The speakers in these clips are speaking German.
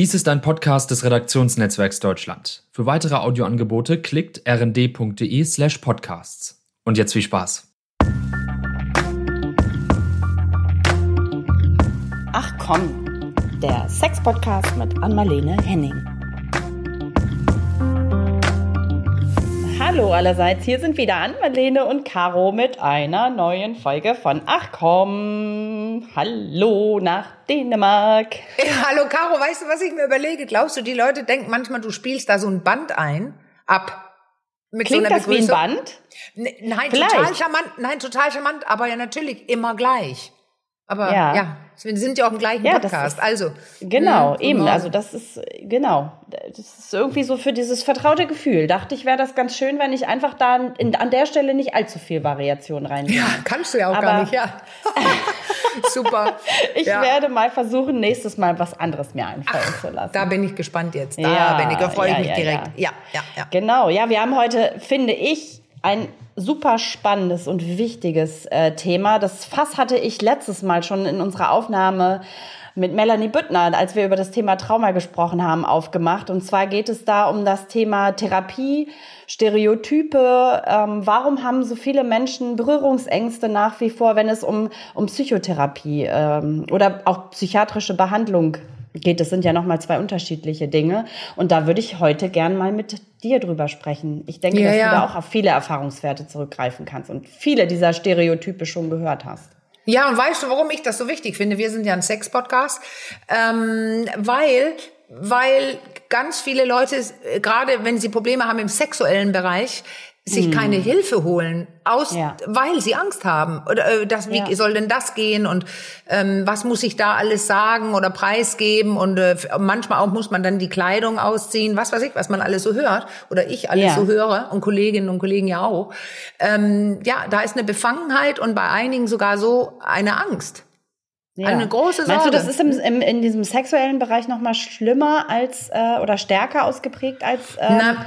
Dies ist ein Podcast des Redaktionsnetzwerks Deutschland. Für weitere Audioangebote klickt rnd.de slash podcasts. Und jetzt viel Spaß. Ach komm, der Sex-Podcast mit Anmalene Henning. Hallo allerseits, hier sind wieder Anmalene und Caro mit einer neuen Folge von Ach komm, hallo nach Dänemark. Ja, hallo Caro, weißt du, was ich mir überlege? Glaubst du, die Leute denken manchmal, du spielst da so ein Band ein, ab? Mit Klingt so das wie ein Band? Ne, nein, Vielleicht. total charmant, nein, total charmant, aber ja natürlich immer gleich. Aber ja, ja wir sind ja auch im gleichen ja, Podcast. Ist, also genau, mh, hm, eben. Also das ist genau. Das ist irgendwie so für dieses vertraute Gefühl. Dachte ich, wäre das ganz schön, wenn ich einfach da in, an der Stelle nicht allzu viel Variation rein. Ja, kannst du ja auch Aber, gar nicht. Ja, super. ich ja. werde mal versuchen, nächstes Mal was anderes mir einfallen Ach, zu lassen. Da bin ich gespannt jetzt. Da ja, bin ich, da freue ich mich direkt. Ja. ja, ja, Genau. Ja, wir haben heute, finde ich, ein super spannendes und wichtiges äh, Thema. Das Fass hatte ich letztes Mal schon in unserer Aufnahme mit Melanie Büttner, als wir über das Thema Trauma gesprochen haben, aufgemacht. Und zwar geht es da um das Thema Therapie, Stereotype. Ähm, warum haben so viele Menschen Berührungsängste nach wie vor, wenn es um, um Psychotherapie ähm, oder auch psychiatrische Behandlung geht. Das sind ja nochmal zwei unterschiedliche Dinge. Und da würde ich heute gern mal mit dir drüber sprechen. Ich denke, ja, dass ja. du da auch auf viele Erfahrungswerte zurückgreifen kannst und viele dieser Stereotype schon gehört hast. Ja, und weißt du, warum ich das so wichtig finde? Wir sind ja ein Sex-Podcast, ähm, weil weil ganz viele Leute, äh, gerade wenn sie Probleme haben im sexuellen Bereich, sich hm. keine Hilfe holen, aus, ja. weil sie Angst haben. Oder äh, das, wie ja. soll denn das gehen und ähm, was muss ich da alles sagen oder preisgeben und äh, manchmal auch muss man dann die Kleidung ausziehen, was weiß ich, was man alles so hört oder ich alles ja. so höre und Kolleginnen und Kollegen ja auch. Ähm, ja, da ist eine Befangenheit und bei einigen sogar so eine Angst. Ja. Eine große Sorge. Meinst du, das ist im, im, in diesem sexuellen Bereich noch mal schlimmer als äh, oder stärker ausgeprägt als äh, Na,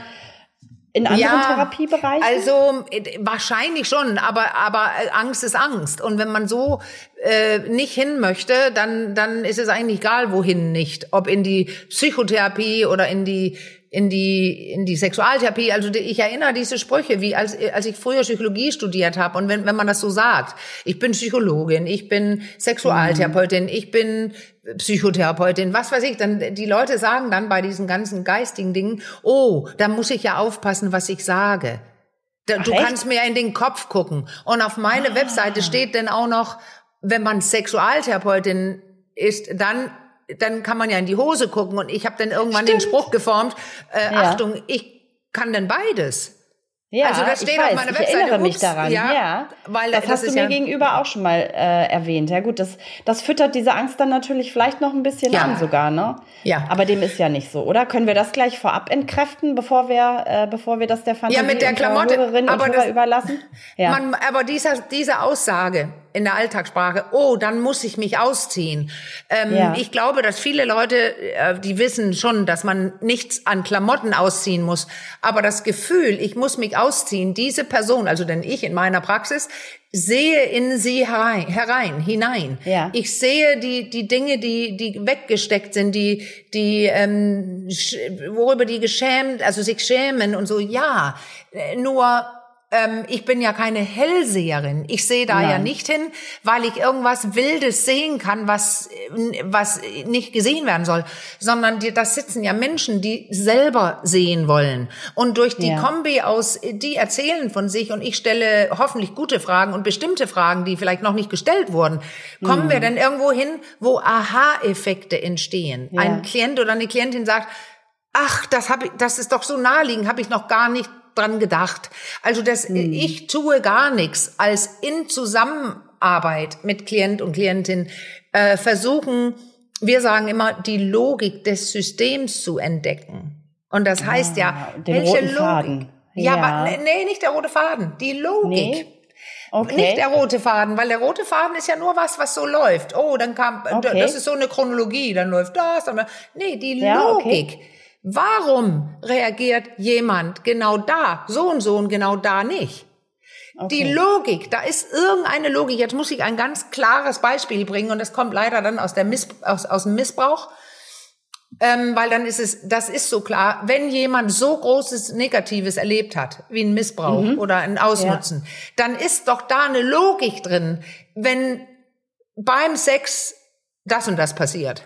in anderen ja, Therapiebereichen? Also äh, wahrscheinlich schon, aber aber äh, Angst ist Angst und wenn man so äh, nicht hin möchte, dann dann ist es eigentlich egal wohin nicht, ob in die Psychotherapie oder in die in die in die Sexualtherapie. Also ich erinnere diese Sprüche, wie als als ich früher Psychologie studiert habe und wenn wenn man das so sagt, ich bin Psychologin, ich bin Sexualtherapeutin, ich bin Psychotherapeutin, was weiß ich, dann die Leute sagen dann bei diesen ganzen geistigen Dingen, oh, da muss ich ja aufpassen, was ich sage. Da, Ach, du echt? kannst mir in den Kopf gucken. Und auf meine ah. Webseite steht dann auch noch, wenn man Sexualtherapeutin ist, dann dann kann man ja in die Hose gucken und ich habe dann irgendwann Stimmt. den Spruch geformt, äh, ja. Achtung, ich kann denn beides. Ja, also das steht ich weiß, auf meiner Webseite. Ich erinnere mich daran. Ja, ja weil das, das hast du mir ja gegenüber auch schon mal äh, erwähnt. Ja gut, das das füttert diese Angst dann natürlich vielleicht noch ein bisschen ja. an sogar, ne? Ja. Aber dem ist ja nicht so, oder? Können wir das gleich vorab entkräften, bevor wir äh, bevor wir das der Fantasie ja, mit der Klamotte, aber das, überlassen? Ja. Man, aber dieser diese Aussage, in der Alltagssprache, oh, dann muss ich mich ausziehen. Ähm, ja. Ich glaube, dass viele Leute, äh, die wissen schon, dass man nichts an Klamotten ausziehen muss. Aber das Gefühl, ich muss mich ausziehen, diese Person, also denn ich in meiner Praxis, sehe in sie herein, herein hinein. Ja. Ich sehe die die Dinge, die die weggesteckt sind, die die ähm, worüber die geschämt, also sich schämen und so. Ja, äh, nur ähm, ich bin ja keine Hellseherin. Ich sehe da Nein. ja nicht hin, weil ich irgendwas Wildes sehen kann, was, was nicht gesehen werden soll, sondern die, das sitzen ja Menschen, die selber sehen wollen. Und durch die ja. Kombi aus, die erzählen von sich und ich stelle hoffentlich gute Fragen und bestimmte Fragen, die vielleicht noch nicht gestellt wurden, kommen mhm. wir dann irgendwo hin, wo Aha-Effekte entstehen. Ja. Ein Klient oder eine Klientin sagt, ach, das, hab ich, das ist doch so naheliegend, habe ich noch gar nicht dran gedacht. Also das, hm. ich tue gar nichts als in Zusammenarbeit mit Klient und Klientin äh, versuchen, wir sagen immer, die Logik des Systems zu entdecken. Und das heißt ja, ah, den welche Logik? Faden. Ja, ja. aber nee, nicht der rote Faden, die Logik. Nee. Okay. Nicht der rote Faden, weil der rote Faden ist ja nur was, was so läuft. Oh, dann kam, okay. das ist so eine Chronologie, dann läuft das, dann, nee, die ja, Logik. Okay. Warum reagiert jemand genau da, so und so und genau da nicht? Okay. Die Logik, da ist irgendeine Logik. Jetzt muss ich ein ganz klares Beispiel bringen und das kommt leider dann aus, der Miss, aus, aus dem Missbrauch. Ähm, weil dann ist es, das ist so klar, wenn jemand so großes Negatives erlebt hat, wie ein Missbrauch mhm. oder ein Ausnutzen, ja. dann ist doch da eine Logik drin, wenn beim Sex das und das passiert.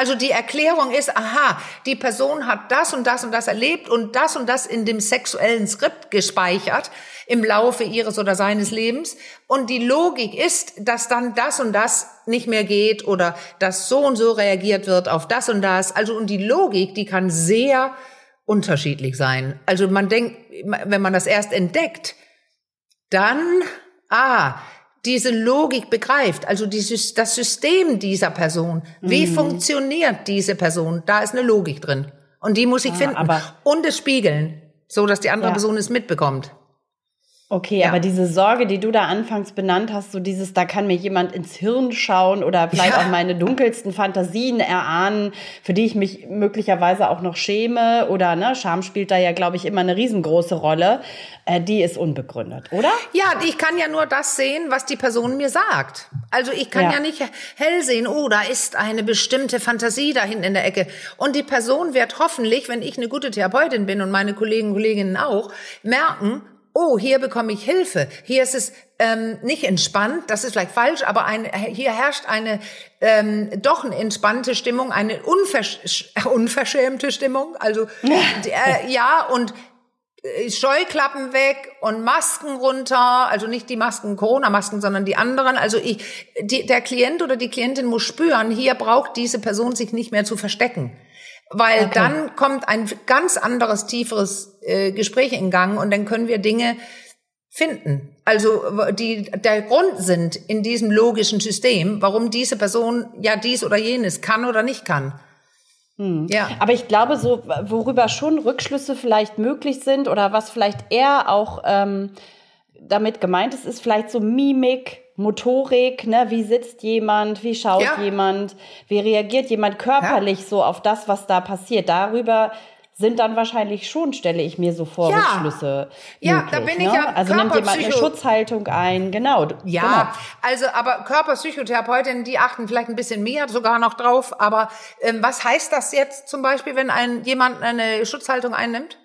Also die Erklärung ist, aha, die Person hat das und das und das erlebt und das und das in dem sexuellen Skript gespeichert im Laufe ihres oder seines Lebens. Und die Logik ist, dass dann das und das nicht mehr geht oder dass so und so reagiert wird auf das und das. Also und die Logik, die kann sehr unterschiedlich sein. Also man denkt, wenn man das erst entdeckt, dann, ah, diese Logik begreift, also dieses, das System dieser Person, wie mhm. funktioniert diese Person, da ist eine Logik drin. Und die muss ich ah, finden. und es spiegeln, so dass die andere ja. Person es mitbekommt. Okay, ja. aber diese Sorge, die du da anfangs benannt hast, so dieses, da kann mir jemand ins Hirn schauen oder vielleicht ja. auch meine dunkelsten Fantasien erahnen, für die ich mich möglicherweise auch noch schäme oder ne, Scham spielt da ja, glaube ich, immer eine riesengroße Rolle. Äh, die ist unbegründet, oder? Ja, ich kann ja nur das sehen, was die Person mir sagt. Also ich kann ja, ja nicht hell sehen, oh, da ist eine bestimmte Fantasie da hinten in der Ecke. Und die Person wird hoffentlich, wenn ich eine gute Therapeutin bin und meine Kollegen und Kolleginnen auch, merken, oh, hier bekomme ich Hilfe, hier ist es ähm, nicht entspannt, das ist vielleicht falsch, aber ein, hier herrscht eine ähm, doch eine entspannte Stimmung, eine unversch unverschämte Stimmung, also äh, ja und äh, Scheuklappen weg und Masken runter, also nicht die Masken, Corona-Masken, sondern die anderen. Also ich, die, der Klient oder die Klientin muss spüren, hier braucht diese Person sich nicht mehr zu verstecken weil okay. dann kommt ein ganz anderes, tieferes äh, Gespräch in Gang und dann können wir Dinge finden. Also die der Grund sind in diesem logischen System, warum diese Person ja dies oder jenes kann oder nicht kann. Hm. Ja. Aber ich glaube, so worüber schon Rückschlüsse vielleicht möglich sind oder was vielleicht eher auch ähm, damit gemeint ist, ist vielleicht so Mimik, Motorik, ne, wie sitzt jemand, wie schaut ja. jemand, wie reagiert jemand körperlich ja. so auf das, was da passiert. Darüber sind dann wahrscheinlich schon, stelle ich mir so vor, ja. Rückschlüsse. Ja, möglich, da bin ne? ich ja. Also nimmt jemand eine Schutzhaltung ein, genau. Ja, genau. also aber Körperpsychotherapeutinnen, die achten vielleicht ein bisschen mehr sogar noch drauf. Aber ähm, was heißt das jetzt zum Beispiel, wenn ein jemand eine Schutzhaltung einnimmt?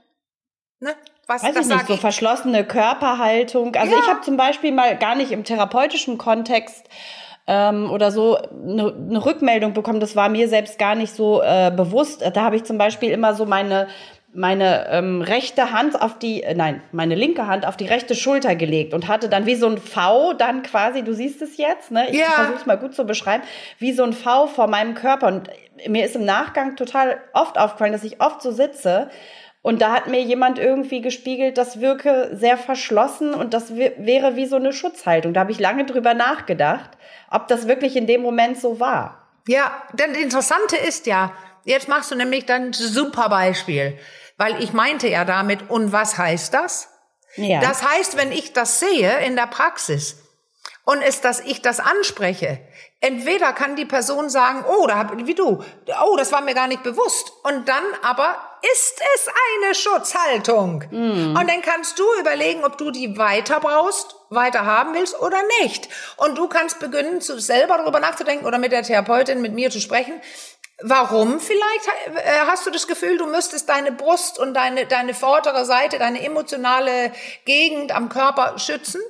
Ne? Was, Weiß ich nicht, so verschlossene Körperhaltung. Also ja. ich habe zum Beispiel mal gar nicht im therapeutischen Kontext ähm, oder so eine, eine Rückmeldung bekommen. Das war mir selbst gar nicht so äh, bewusst. Da habe ich zum Beispiel immer so meine meine ähm, rechte Hand auf die, äh, nein, meine linke Hand auf die rechte Schulter gelegt und hatte dann wie so ein V dann quasi, du siehst es jetzt, ne? Ich ja. versuche es mal gut zu beschreiben, wie so ein V vor meinem Körper. Und mir ist im Nachgang total oft aufgefallen, dass ich oft so sitze und da hat mir jemand irgendwie gespiegelt, das wirke sehr verschlossen und das wäre wie so eine Schutzhaltung. Da habe ich lange drüber nachgedacht, ob das wirklich in dem Moment so war. Ja, denn das Interessante ist ja, jetzt machst du nämlich dann super Beispiel, weil ich meinte ja damit, und was heißt das? Ja. Das heißt, wenn ich das sehe in der Praxis und es, dass ich das anspreche, entweder kann die Person sagen, oh, da hab, wie du, oh, das war mir gar nicht bewusst, und dann aber ist es eine Schutzhaltung. Mm. Und dann kannst du überlegen, ob du die weiter brauchst, weiter haben willst oder nicht. Und du kannst beginnen, zu, selber darüber nachzudenken oder mit der Therapeutin, mit mir zu sprechen. Warum vielleicht äh, hast du das Gefühl, du müsstest deine Brust und deine, deine vordere Seite, deine emotionale Gegend am Körper schützen?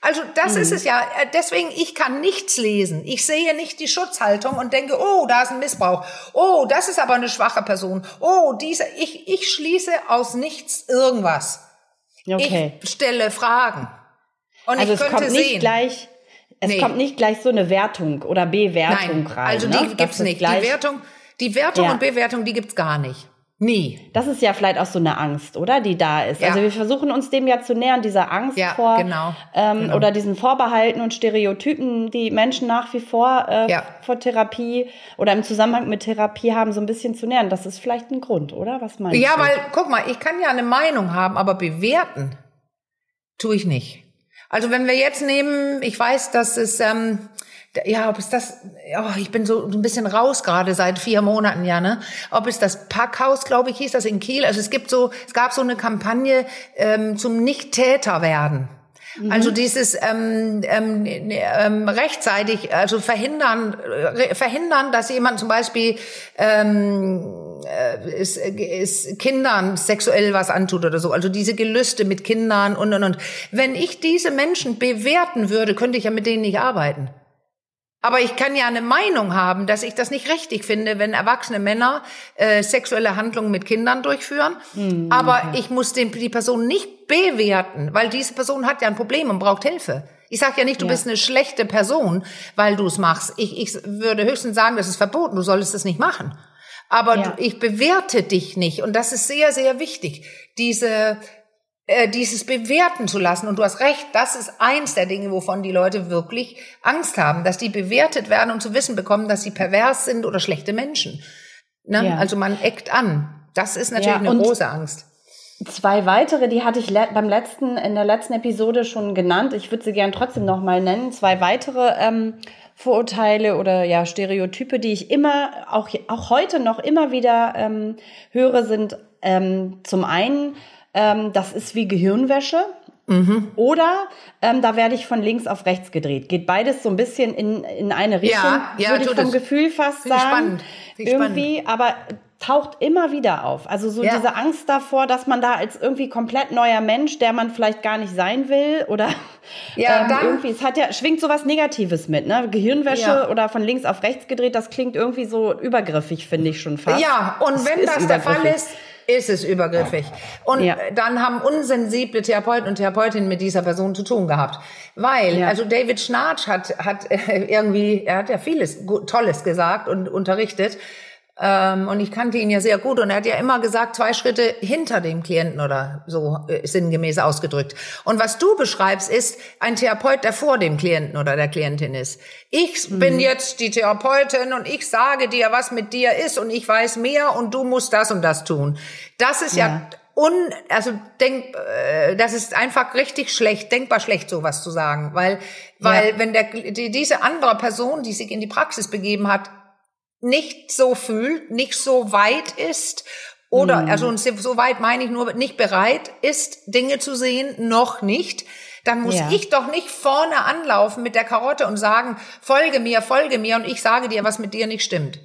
Also das mhm. ist es ja. Äh, deswegen, ich kann nichts lesen. Ich sehe nicht die Schutzhaltung und denke, oh, da ist ein Missbrauch. Oh, das ist aber eine schwache Person. Oh, diese. Ich, ich schließe aus nichts irgendwas. Okay. Ich stelle Fragen. Und also ich könnte es kommt nicht sehen. gleich. Es nee. kommt nicht gleich so eine Wertung oder Bewertung Nein, rein. Also die ne? gibt's nicht. Die Wertung, die Wertung ja. und Bewertung, die gibt's gar nicht. Nie. Das ist ja vielleicht auch so eine Angst, oder? Die da ist. Ja. Also wir versuchen uns dem ja zu nähern, dieser Angst ja, vor genau. Ähm, genau. oder diesen Vorbehalten und Stereotypen, die Menschen nach wie vor äh, ja. vor Therapie oder im Zusammenhang mit Therapie haben, so ein bisschen zu nähern. Das ist vielleicht ein Grund, oder? Was meinst ja, du? Ja, weil, guck mal, ich kann ja eine Meinung haben, aber bewerten tue ich nicht. Also wenn wir jetzt nehmen, ich weiß, dass es ähm, ja, ob es das, oh, ich bin so ein bisschen raus gerade seit vier Monaten, ja, ne? Ob es das Packhaus, glaube ich, hieß das in Kiel. Also es gibt so, es gab so eine Kampagne ähm, zum Nicht-Täter werden. Mhm. Also dieses ähm, ähm, ähm, rechtzeitig, also verhindern, äh, verhindern, dass jemand zum Beispiel ähm, äh, ist, ist Kindern sexuell was antut oder so. Also diese Gelüste mit Kindern und und und. Wenn ich diese Menschen bewerten würde, könnte ich ja mit denen nicht arbeiten. Aber ich kann ja eine Meinung haben, dass ich das nicht richtig finde, wenn erwachsene Männer äh, sexuelle Handlungen mit Kindern durchführen. Mhm. Aber ich muss den, die Person nicht bewerten, weil diese Person hat ja ein Problem und braucht Hilfe. Ich sage ja nicht, du ja. bist eine schlechte Person, weil du es machst. Ich, ich würde höchstens sagen, das ist verboten, du solltest es nicht machen. Aber ja. du, ich bewerte dich nicht. Und das ist sehr, sehr wichtig. Diese äh, dieses bewerten zu lassen. Und du hast recht, das ist eins der Dinge, wovon die Leute wirklich Angst haben, dass die bewertet werden und zu wissen bekommen, dass sie pervers sind oder schlechte Menschen. Ne? Ja. Also man eckt an. Das ist natürlich ja, eine große Angst. Zwei weitere, die hatte ich beim letzten, in der letzten Episode schon genannt. Ich würde sie gern trotzdem nochmal nennen. Zwei weitere ähm, Vorurteile oder ja Stereotype, die ich immer, auch, auch heute noch immer wieder ähm, höre, sind ähm, zum einen ähm, das ist wie Gehirnwäsche. Mhm. Oder ähm, da werde ich von links auf rechts gedreht. Geht beides so ein bisschen in, in eine Richtung, ja, ja, würde ich vom. Gefühl fast sagen. Spannend. Irgendwie, spannend. aber taucht immer wieder auf. Also so ja. diese Angst davor, dass man da als irgendwie komplett neuer Mensch, der man vielleicht gar nicht sein will oder ja, ähm, irgendwie, es hat ja, schwingt so was Negatives mit, ne? Gehirnwäsche ja. oder von links auf rechts gedreht, das klingt irgendwie so übergriffig, finde ich schon fast. Ja, und das wenn das der Fall ist, ist es übergriffig. Und ja. dann haben unsensible Therapeuten und Therapeutinnen mit dieser Person zu tun gehabt. Weil, ja. also David Schnarch hat, hat irgendwie, er hat ja vieles Tolles gesagt und unterrichtet. Ähm, und ich kannte ihn ja sehr gut und er hat ja immer gesagt, zwei Schritte hinter dem Klienten oder so äh, sinngemäß ausgedrückt. Und was du beschreibst, ist ein Therapeut, der vor dem Klienten oder der Klientin ist. Ich mhm. bin jetzt die Therapeutin und ich sage dir, was mit dir ist und ich weiß mehr und du musst das und das tun. Das ist ja, ja un, also denk, äh, das ist einfach richtig schlecht, denkbar schlecht, sowas zu sagen, weil, weil ja. wenn der, die, diese andere Person, die sich in die Praxis begeben hat, nicht so fühlt, nicht so weit ist oder, mhm. also so weit meine ich nur, nicht bereit ist, Dinge zu sehen, noch nicht, dann muss ja. ich doch nicht vorne anlaufen mit der Karotte und sagen, folge mir, folge mir und ich sage dir, was mit dir nicht stimmt.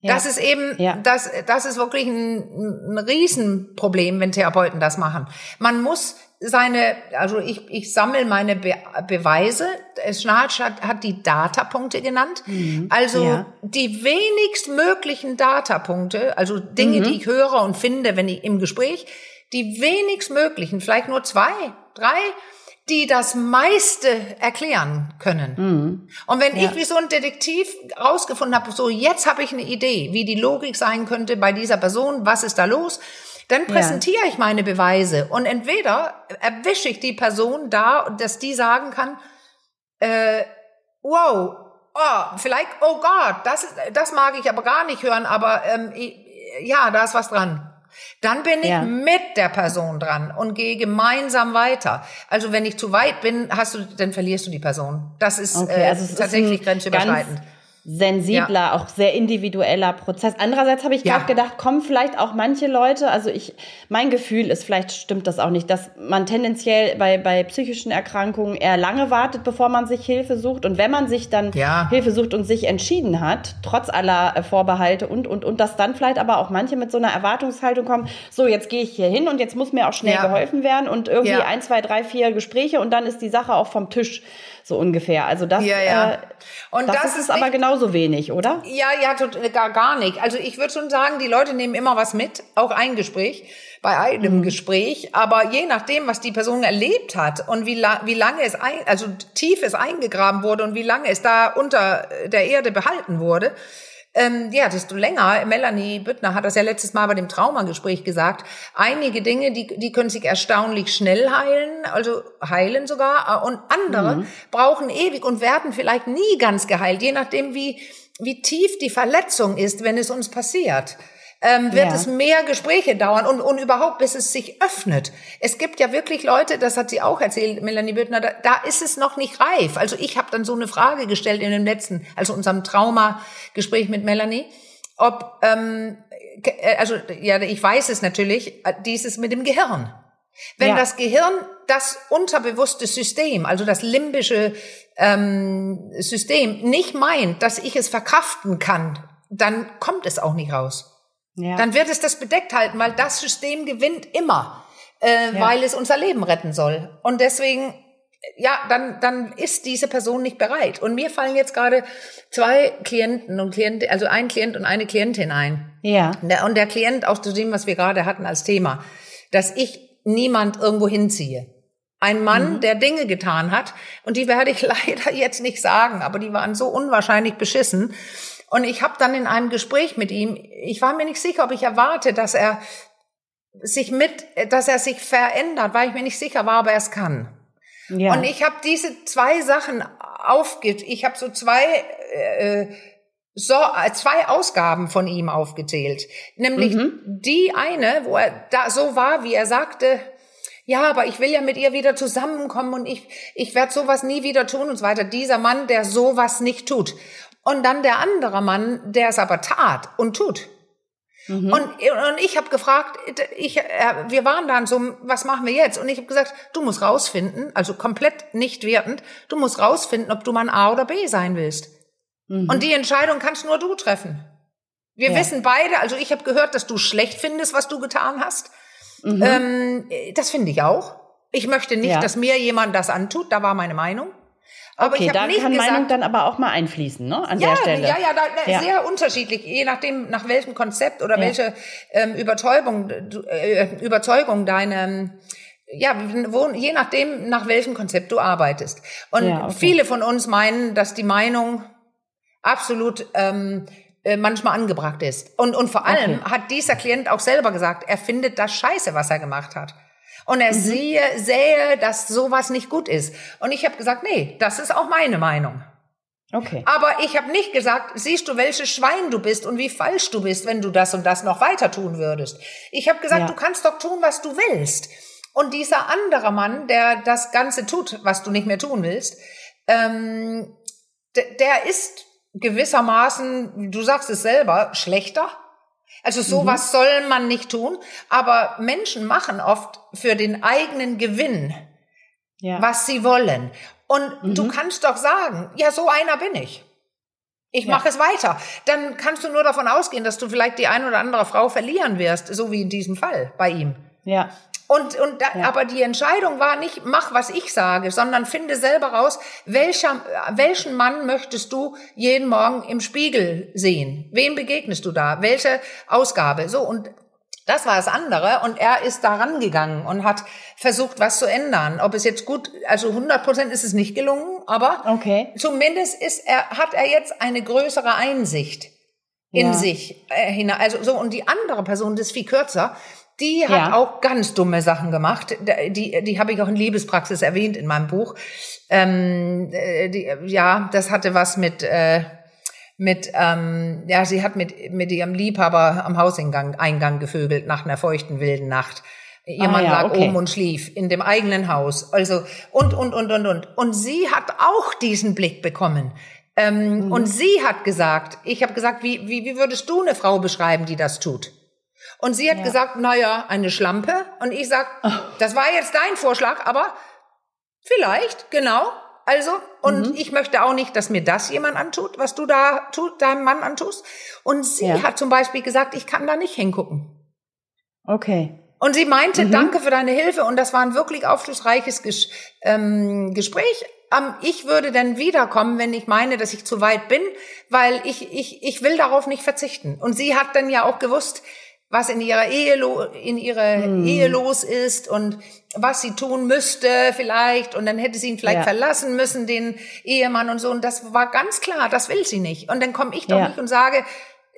Ja. Das ist eben, ja. das, das ist wirklich ein, ein Riesenproblem, wenn Therapeuten das machen. Man muss seine, also ich, ich sammle meine Be Beweise. Schnarch hat, hat die Datapunkte genannt. Mhm. Also ja. die wenigst möglichen Datapunkte, also Dinge, mhm. die ich höre und finde, wenn ich im Gespräch, die wenigst möglichen, vielleicht nur zwei, drei, die das meiste erklären können. Mhm. Und wenn ja. ich wie so ein Detektiv rausgefunden habe, so jetzt habe ich eine Idee, wie die Logik sein könnte bei dieser Person, was ist da los? Dann präsentiere ja. ich meine Beweise und entweder erwische ich die Person da, dass die sagen kann, äh, wow, oh, vielleicht, oh Gott, das, das mag ich aber gar nicht hören, aber ähm, ja, da ist was dran. Dann bin ich ja. mit der Person dran und gehe gemeinsam weiter. Also wenn ich zu weit bin, hast du, dann verlierst du die Person. Das ist okay, also äh, tatsächlich grenzüberschreitend sensibler, ja. auch sehr individueller Prozess. Andererseits habe ich ja. gerade gedacht, kommen vielleicht auch manche Leute, also ich, mein Gefühl ist, vielleicht stimmt das auch nicht, dass man tendenziell bei, bei psychischen Erkrankungen eher lange wartet, bevor man sich Hilfe sucht. Und wenn man sich dann ja. Hilfe sucht und sich entschieden hat, trotz aller äh, Vorbehalte und, und, und, dass dann vielleicht aber auch manche mit so einer Erwartungshaltung kommen, so, jetzt gehe ich hier hin und jetzt muss mir auch schnell geholfen werden und irgendwie ein, zwei, drei, vier Gespräche und dann ist die Sache auch vom Tisch so ungefähr. Also das, ja, ja. Äh, und das, das ist, ist aber genauso wenig, oder? Ja, ja, gar, gar nicht. Also ich würde schon sagen, die Leute nehmen immer was mit, auch ein Gespräch bei einem mhm. Gespräch, aber je nachdem, was die Person erlebt hat und wie, la wie lange es ein, also tief es eingegraben wurde und wie lange es da unter der Erde behalten wurde, ähm, ja, desto länger, Melanie Büttner hat das ja letztes Mal bei dem Traumagespräch gesagt, einige Dinge, die, die können sich erstaunlich schnell heilen, also heilen sogar, äh, und andere mhm. brauchen ewig und werden vielleicht nie ganz geheilt, je nachdem, wie, wie tief die Verletzung ist, wenn es uns passiert ähm, wird ja. es mehr Gespräche dauern und, und überhaupt, bis es sich öffnet. Es gibt ja wirklich Leute, das hat sie auch erzählt, Melanie Büttner, da, da ist es noch nicht reif. Also ich habe dann so eine Frage gestellt in dem letzten, also unserem Trauma-Gespräch mit Melanie, ob, ähm, äh, also ja, ich weiß es natürlich, äh, dieses mit dem Gehirn. Wenn ja. das Gehirn das unterbewusste System, also das limbische ähm, System, nicht meint, dass ich es verkraften kann, dann kommt es auch nicht raus. Ja. Dann wird es das bedeckt halten, weil das System gewinnt immer, äh, ja. weil es unser Leben retten soll. Und deswegen, ja, dann, dann ist diese Person nicht bereit. Und mir fallen jetzt gerade zwei Klienten und Klienten, also ein Klient und eine Klientin ein. Ja. Und der Klient auch zu dem, was wir gerade hatten als Thema, dass ich niemand irgendwo hinziehe. Ein Mann, mhm. der Dinge getan hat, und die werde ich leider jetzt nicht sagen, aber die waren so unwahrscheinlich beschissen, und ich habe dann in einem Gespräch mit ihm, ich war mir nicht sicher, ob ich erwarte, dass er sich mit, dass er sich verändert, weil ich mir nicht sicher war, ob er es kann. Ja. Und ich habe diese zwei Sachen aufge, ich habe so zwei äh, so zwei Ausgaben von ihm aufgezählt, nämlich mhm. die eine, wo er da so war, wie er sagte, ja, aber ich will ja mit ihr wieder zusammenkommen und ich, ich werde sowas nie wieder tun und so weiter. Dieser Mann, der sowas nicht tut. Und dann der andere Mann, der es aber tat und tut. Mhm. Und, und ich habe gefragt, ich, äh, wir waren dann so, was machen wir jetzt? Und ich habe gesagt, du musst rausfinden, also komplett nicht wertend, du musst rausfinden, ob du mal A oder B sein willst. Mhm. Und die Entscheidung kannst nur du treffen. Wir ja. wissen beide, also ich habe gehört, dass du schlecht findest, was du getan hast. Mhm. Ähm, das finde ich auch. Ich möchte nicht, ja. dass mir jemand das antut, da war meine Meinung. Aber okay, ich da nicht kann gesagt, Meinung dann aber auch mal einfließen, ne? An ja, der Stelle. Ja, ja, da, ja, sehr unterschiedlich, je nachdem, nach welchem Konzept oder ja. welche ähm, Überzeugung, äh, Überzeugung deine ja, wo, je nachdem, nach welchem Konzept du arbeitest. Und ja, okay. viele von uns meinen, dass die Meinung absolut ähm, äh, manchmal angebracht ist. Und, und vor allem okay. hat dieser Klient auch selber gesagt, er findet das scheiße, was er gemacht hat. Und er mhm. sehe, sähe, dass sowas nicht gut ist. Und ich habe gesagt, nee, das ist auch meine Meinung. Okay. Aber ich habe nicht gesagt, siehst du, welches Schwein du bist und wie falsch du bist, wenn du das und das noch weiter tun würdest. Ich habe gesagt, ja. du kannst doch tun, was du willst. Und dieser andere Mann, der das Ganze tut, was du nicht mehr tun willst, ähm, der ist gewissermaßen, du sagst es selber, schlechter also sowas mhm. soll man nicht tun, aber Menschen machen oft für den eigenen Gewinn, ja. was sie wollen. Und mhm. du kannst doch sagen, ja, so einer bin ich. Ich mache es weiter. Dann kannst du nur davon ausgehen, dass du vielleicht die eine oder andere Frau verlieren wirst, so wie in diesem Fall bei ihm. Ja. Und, und da, ja. aber die Entscheidung war nicht, mach, was ich sage, sondern finde selber raus, welcher, welchen Mann möchtest du jeden Morgen im Spiegel sehen? Wem begegnest du da? Welche Ausgabe? So, und das war das andere. Und er ist da rangegangen und hat versucht, was zu ändern. Ob es jetzt gut, also 100 Prozent ist es nicht gelungen, aber okay. zumindest ist er, hat er jetzt eine größere Einsicht in ja. sich äh, hinein. Also so, und die andere Person, das ist viel kürzer, die hat ja. auch ganz dumme Sachen gemacht. Die, die habe ich auch in Liebespraxis erwähnt in meinem Buch. Ähm, äh, die, ja, das hatte was mit, äh, mit ähm, ja, sie hat mit, mit ihrem Liebhaber am Hauseingang Eingang gevögelt nach einer feuchten, wilden Nacht. Ihr ah, Mann ja, lag okay. oben und schlief in dem eigenen Haus. Also, und, und, und, und, und. Und sie hat auch diesen Blick bekommen. Ähm, mhm. Und sie hat gesagt, ich habe gesagt, wie, wie, wie würdest du eine Frau beschreiben, die das tut? Und sie hat ja. gesagt, naja, eine Schlampe. Und ich sag, oh. das war jetzt dein Vorschlag, aber vielleicht, genau. Also, und mhm. ich möchte auch nicht, dass mir das jemand antut, was du da tut, deinem Mann antust. Und sie ja. hat zum Beispiel gesagt, ich kann da nicht hingucken. Okay. Und sie meinte, mhm. danke für deine Hilfe. Und das war ein wirklich aufschlussreiches Ges ähm, Gespräch. Ähm, ich würde dann wiederkommen, wenn ich meine, dass ich zu weit bin, weil ich, ich, ich will darauf nicht verzichten. Und sie hat dann ja auch gewusst, was in ihrer Ehe, in ihrer hm. Ehe los ist und was sie tun müsste vielleicht und dann hätte sie ihn vielleicht ja. verlassen müssen, den Ehemann und so. Und das war ganz klar, das will sie nicht. Und dann komme ich doch ja. nicht und sage,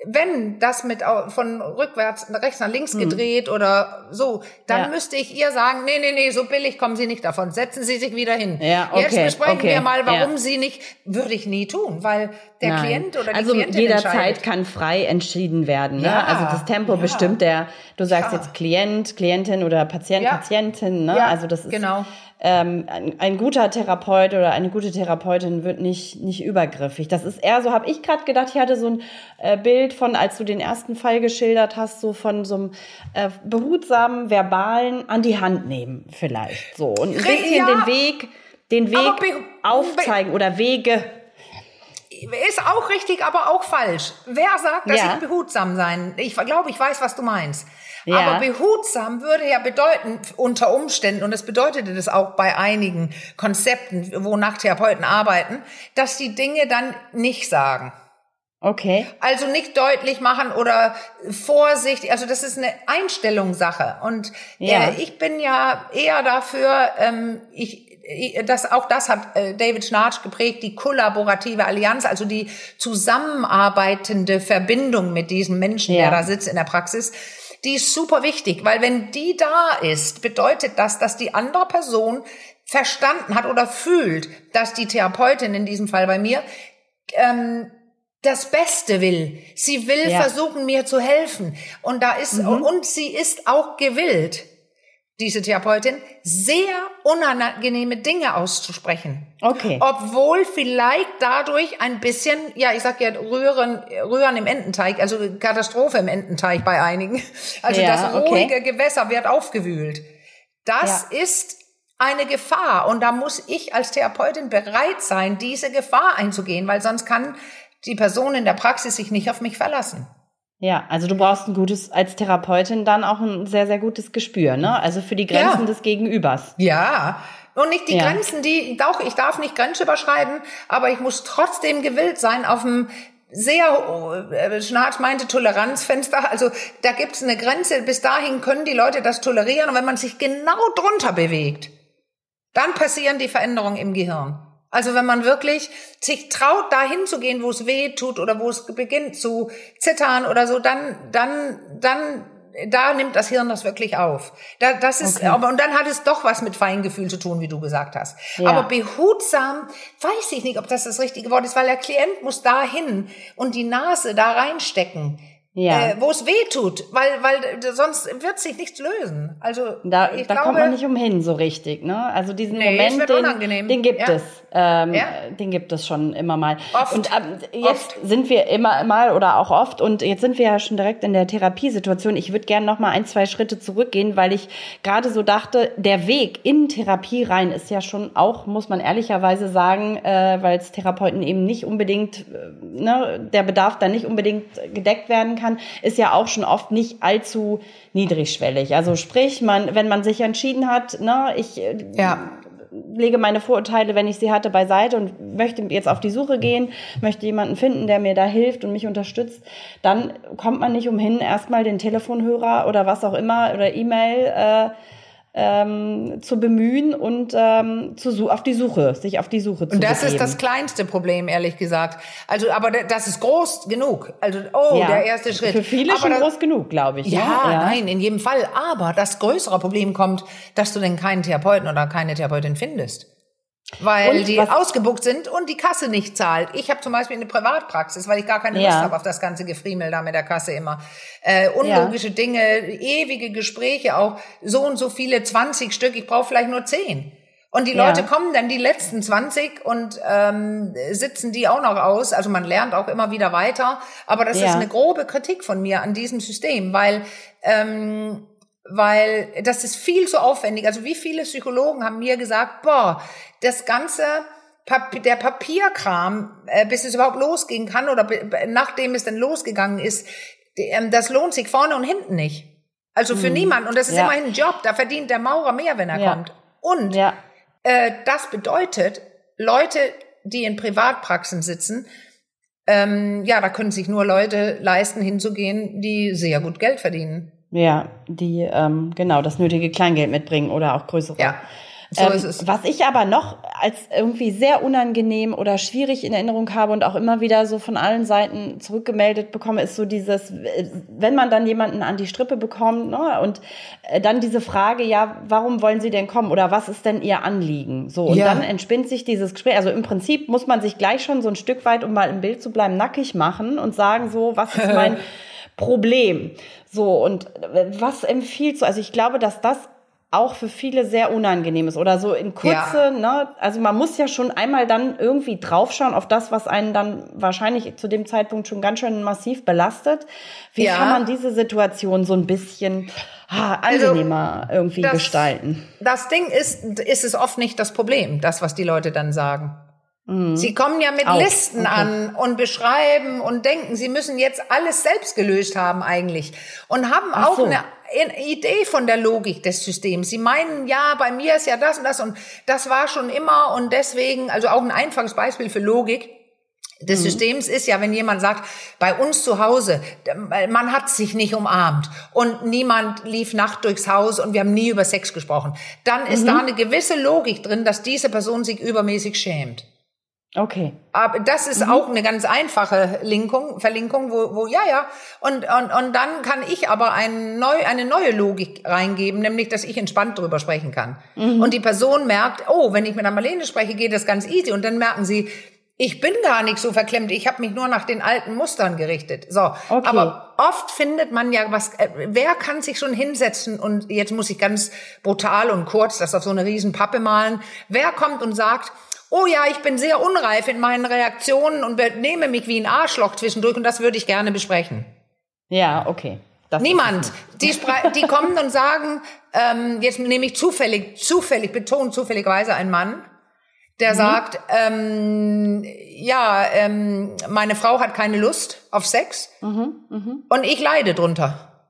wenn das mit von rückwärts rechts nach links hm. gedreht oder so, dann ja. müsste ich ihr sagen, nee, nee, nee, so billig kommen Sie nicht davon. Setzen Sie sich wieder hin. Ja, okay, Jetzt besprechen okay. wir mal, warum ja. Sie nicht, würde ich nie tun, weil der Nein. Klient oder die also Klientin jederzeit kann frei entschieden werden. Ne? Ja, also das Tempo ja. bestimmt der, du sagst jetzt Klient, Klientin oder Patient, Patientin. Ne? also das ist genau ähm, ein, ein, guter Therapeut oder eine gute Therapeutin wird nicht, nicht übergriffig. Das ist eher so, habe ich gerade gedacht, ich hatte so ein äh, Bild, Bild von, als du den ersten Fall geschildert hast, so von so einem äh, behutsamen, verbalen an die Hand nehmen, vielleicht. So. Und ein bisschen ja, den Weg, den Weg aufzeigen oder Wege ist auch richtig, aber auch falsch. Wer sagt, dass ja. ich behutsam sein? Ich glaube, ich weiß, was du meinst. Ja. Aber behutsam würde ja bedeuten, unter Umständen, und das bedeutete das auch bei einigen Konzepten, wonach Therapeuten arbeiten, dass die Dinge dann nicht sagen. Okay. Also nicht deutlich machen oder Vorsicht, also das ist eine Einstellungssache. Und ja. äh, ich bin ja eher dafür, ähm, ich, das, auch das hat äh, David Schnarch geprägt, die kollaborative Allianz, also die zusammenarbeitende Verbindung mit diesem Menschen, ja. der da sitzt in der Praxis, die ist super wichtig, weil wenn die da ist, bedeutet das, dass die andere Person verstanden hat oder fühlt, dass die Therapeutin in diesem Fall bei mir ähm, das Beste will. Sie will ja. versuchen, mir zu helfen. Und da ist, mhm. und sie ist auch gewillt, diese Therapeutin, sehr unangenehme Dinge auszusprechen. Okay. Obwohl vielleicht dadurch ein bisschen, ja, ich sag ja, Rühren, Rühren im Ententeig, also Katastrophe im Ententeig bei einigen. Also ja, das ruhige okay. Gewässer wird aufgewühlt. Das ja. ist eine Gefahr. Und da muss ich als Therapeutin bereit sein, diese Gefahr einzugehen, weil sonst kann die Person in der Praxis sich nicht auf mich verlassen. Ja, also du brauchst ein gutes, als Therapeutin dann auch ein sehr, sehr gutes Gespür, ne? Also für die Grenzen ja. des Gegenübers. Ja. Und nicht die ja. Grenzen, die, doch, ich darf nicht Grenze überschreiten, aber ich muss trotzdem gewillt sein, auf dem sehr, äh, Schnarch meinte Toleranzfenster, also da gibt's eine Grenze, bis dahin können die Leute das tolerieren und wenn man sich genau drunter bewegt, dann passieren die Veränderungen im Gehirn. Also wenn man wirklich sich traut, dahin zu gehen, wo es weh tut oder wo es beginnt zu zittern oder so, dann, dann, dann, da nimmt das Hirn das wirklich auf. Da, das ist, okay. aber, und dann hat es doch was mit Feingefühl zu tun, wie du gesagt hast. Ja. Aber behutsam, weiß ich nicht, ob das das richtige Wort ist, weil der Klient muss dahin und die Nase da reinstecken ja. äh, wo es weh tut, weil, weil sonst wird sich nichts lösen. Also da, da glaube, kommt man nicht umhin so richtig, ne? Also diesen nee, Moment, den, den, gibt ja. es, ähm, ja. den gibt es schon immer mal. Oft. Und ähm, jetzt oft. sind wir immer mal oder auch oft und jetzt sind wir ja schon direkt in der Therapiesituation. Ich würde gerne noch mal ein, zwei Schritte zurückgehen, weil ich gerade so dachte, der Weg in Therapie rein ist ja schon auch, muss man ehrlicherweise sagen, äh, weil es Therapeuten eben nicht unbedingt, äh, ne, der Bedarf da nicht unbedingt gedeckt werden kann kann, ist ja auch schon oft nicht allzu niedrigschwellig. Also sprich, man, wenn man sich entschieden hat, ne, ich äh, ja. lege meine Vorurteile, wenn ich sie hatte, beiseite und möchte jetzt auf die Suche gehen, möchte jemanden finden, der mir da hilft und mich unterstützt, dann kommt man nicht umhin, erstmal den Telefonhörer oder was auch immer oder E-Mail äh, ähm, zu bemühen und ähm, zu, auf die Suche, sich auf die Suche zu Und das begeben. ist das kleinste Problem, ehrlich gesagt. Also, aber das ist groß genug. Also, oh, ja. der erste Schritt. Für viele aber schon das, groß genug, glaube ich. Ja, ne? ja, nein, in jedem Fall. Aber das größere Problem kommt, dass du denn keinen Therapeuten oder keine Therapeutin findest. Weil und die was? ausgebucht sind und die Kasse nicht zahlt. Ich habe zum Beispiel eine Privatpraxis, weil ich gar keine Lust ja. habe auf das ganze Gefriemel da mit der Kasse immer. Äh, unlogische ja. Dinge, ewige Gespräche, auch so und so viele, 20 Stück, ich brauche vielleicht nur 10. Und die Leute ja. kommen dann die letzten 20 und ähm, sitzen die auch noch aus. Also man lernt auch immer wieder weiter. Aber das ist eine grobe Kritik von mir an diesem System, weil ähm, weil das ist viel zu aufwendig. Also wie viele Psychologen haben mir gesagt, boah, das ganze Papier, der Papierkram, äh, bis es überhaupt losgehen kann oder nachdem es denn losgegangen ist, ähm, das lohnt sich vorne und hinten nicht. Also für hm. niemanden. Und das ist ja. immerhin ein Job. Da verdient der Maurer mehr, wenn er ja. kommt. Und ja. äh, das bedeutet, Leute, die in Privatpraxen sitzen, ähm, ja, da können sich nur Leute leisten, hinzugehen, die sehr gut Geld verdienen. Ja, die ähm, genau das nötige Kleingeld mitbringen oder auch größere. Ja. So ähm, ist es. Was ich aber noch als irgendwie sehr unangenehm oder schwierig in Erinnerung habe und auch immer wieder so von allen Seiten zurückgemeldet bekomme, ist so dieses, wenn man dann jemanden an die Strippe bekommt ne, und äh, dann diese Frage, ja, warum wollen Sie denn kommen oder was ist denn Ihr Anliegen? So und ja. dann entspinnt sich dieses Gespräch. Also im Prinzip muss man sich gleich schon so ein Stück weit, um mal im Bild zu bleiben, nackig machen und sagen so, was ist mein Problem? So, und was empfiehlst du? Also ich glaube, dass das auch für viele sehr unangenehm ist oder so in kurze, ja. ne? Also man muss ja schon einmal dann irgendwie draufschauen auf das, was einen dann wahrscheinlich zu dem Zeitpunkt schon ganz schön massiv belastet. Wie ja. kann man diese Situation so ein bisschen ah, angenehmer also, irgendwie das, gestalten? Das Ding ist, ist es oft nicht das Problem, das, was die Leute dann sagen. Mhm. Sie kommen ja mit Auch. Listen okay. an und beschreiben und denken, sie müssen jetzt alles selbst gelöst haben eigentlich und haben Ach auch so. eine Idee von der Logik des Systems. Sie meinen, ja, bei mir ist ja das und das und das war schon immer und deswegen, also auch ein einfaches Beispiel für Logik des mhm. Systems ist ja, wenn jemand sagt, bei uns zu Hause, man hat sich nicht umarmt und niemand lief Nacht durchs Haus und wir haben nie über Sex gesprochen, dann ist mhm. da eine gewisse Logik drin, dass diese Person sich übermäßig schämt. Okay. Aber das ist mhm. auch eine ganz einfache Linkung, Verlinkung, wo, wo ja, ja. Und, und, und dann kann ich aber ein neu, eine neue Logik reingeben, nämlich, dass ich entspannt drüber sprechen kann. Mhm. Und die Person merkt, oh, wenn ich mit der Marlene spreche, geht das ganz easy. Und dann merken sie, ich bin gar nicht so verklemmt, ich habe mich nur nach den alten Mustern gerichtet. So, okay. aber oft findet man ja was, äh, wer kann sich schon hinsetzen und jetzt muss ich ganz brutal und kurz das auf so eine riesen Pappe malen, wer kommt und sagt, oh ja, ich bin sehr unreif in meinen Reaktionen und nehme mich wie ein Arschloch zwischendurch und das würde ich gerne besprechen. Ja, okay. Das Niemand. Die, die kommen und sagen, ähm, jetzt nehme ich zufällig, zufällig, betont zufälligerweise ein Mann, der mhm. sagt, ähm, ja, ähm, meine Frau hat keine Lust auf Sex mhm, mh. und ich leide drunter.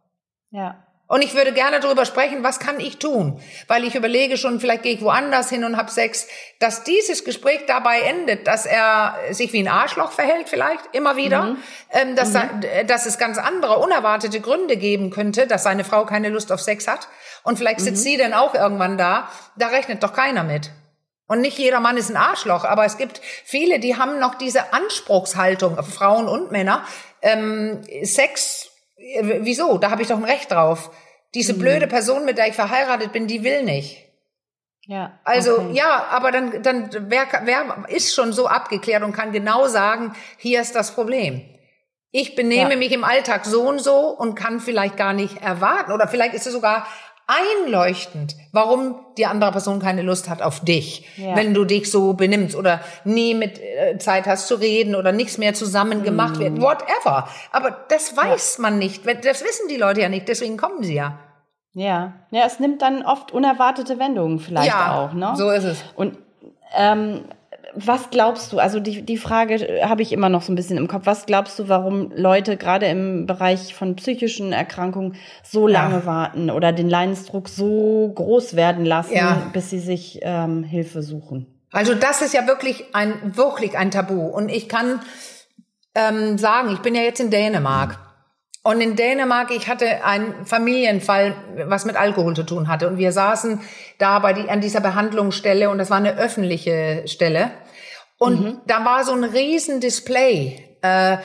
Ja. Und ich würde gerne darüber sprechen, was kann ich tun? Weil ich überlege schon, vielleicht gehe ich woanders hin und habe Sex, dass dieses Gespräch dabei endet, dass er sich wie ein Arschloch verhält vielleicht immer wieder, mhm. ähm, dass, mhm. Da, dass es ganz andere, unerwartete Gründe geben könnte, dass seine Frau keine Lust auf Sex hat. Und vielleicht sitzt mhm. sie dann auch irgendwann da. Da rechnet doch keiner mit. Und nicht jeder Mann ist ein Arschloch, aber es gibt viele, die haben noch diese Anspruchshaltung, Frauen und Männer. Ähm, Sex äh, wieso? Da habe ich doch ein Recht drauf. Diese mhm. blöde Person, mit der ich verheiratet bin, die will nicht. Ja. Also okay. ja, aber dann, dann wer, wer ist schon so abgeklärt und kann genau sagen, hier ist das Problem. Ich benehme ja. mich im Alltag so und so und kann vielleicht gar nicht erwarten oder vielleicht ist es sogar einleuchtend, warum die andere Person keine Lust hat auf dich, ja. wenn du dich so benimmst oder nie mit äh, Zeit hast zu reden oder nichts mehr zusammen gemacht mm. wird, whatever. Aber das weiß ja. man nicht, das wissen die Leute ja nicht, deswegen kommen sie ja. Ja, ja, es nimmt dann oft unerwartete Wendungen vielleicht ja, auch, ne? So ist es. Und ähm, was glaubst du, also die, die Frage äh, habe ich immer noch so ein bisschen im Kopf, was glaubst du, warum Leute gerade im Bereich von psychischen Erkrankungen so lange ja. warten oder den Leidensdruck so groß werden lassen, ja. bis sie sich ähm, Hilfe suchen? Also das ist ja wirklich ein, wirklich ein Tabu. Und ich kann ähm, sagen, ich bin ja jetzt in Dänemark. Und in Dänemark, ich hatte einen Familienfall, was mit Alkohol zu tun hatte. Und wir saßen da bei die, an dieser Behandlungsstelle und das war eine öffentliche Stelle. Und mhm. da war so ein riesen Display, äh,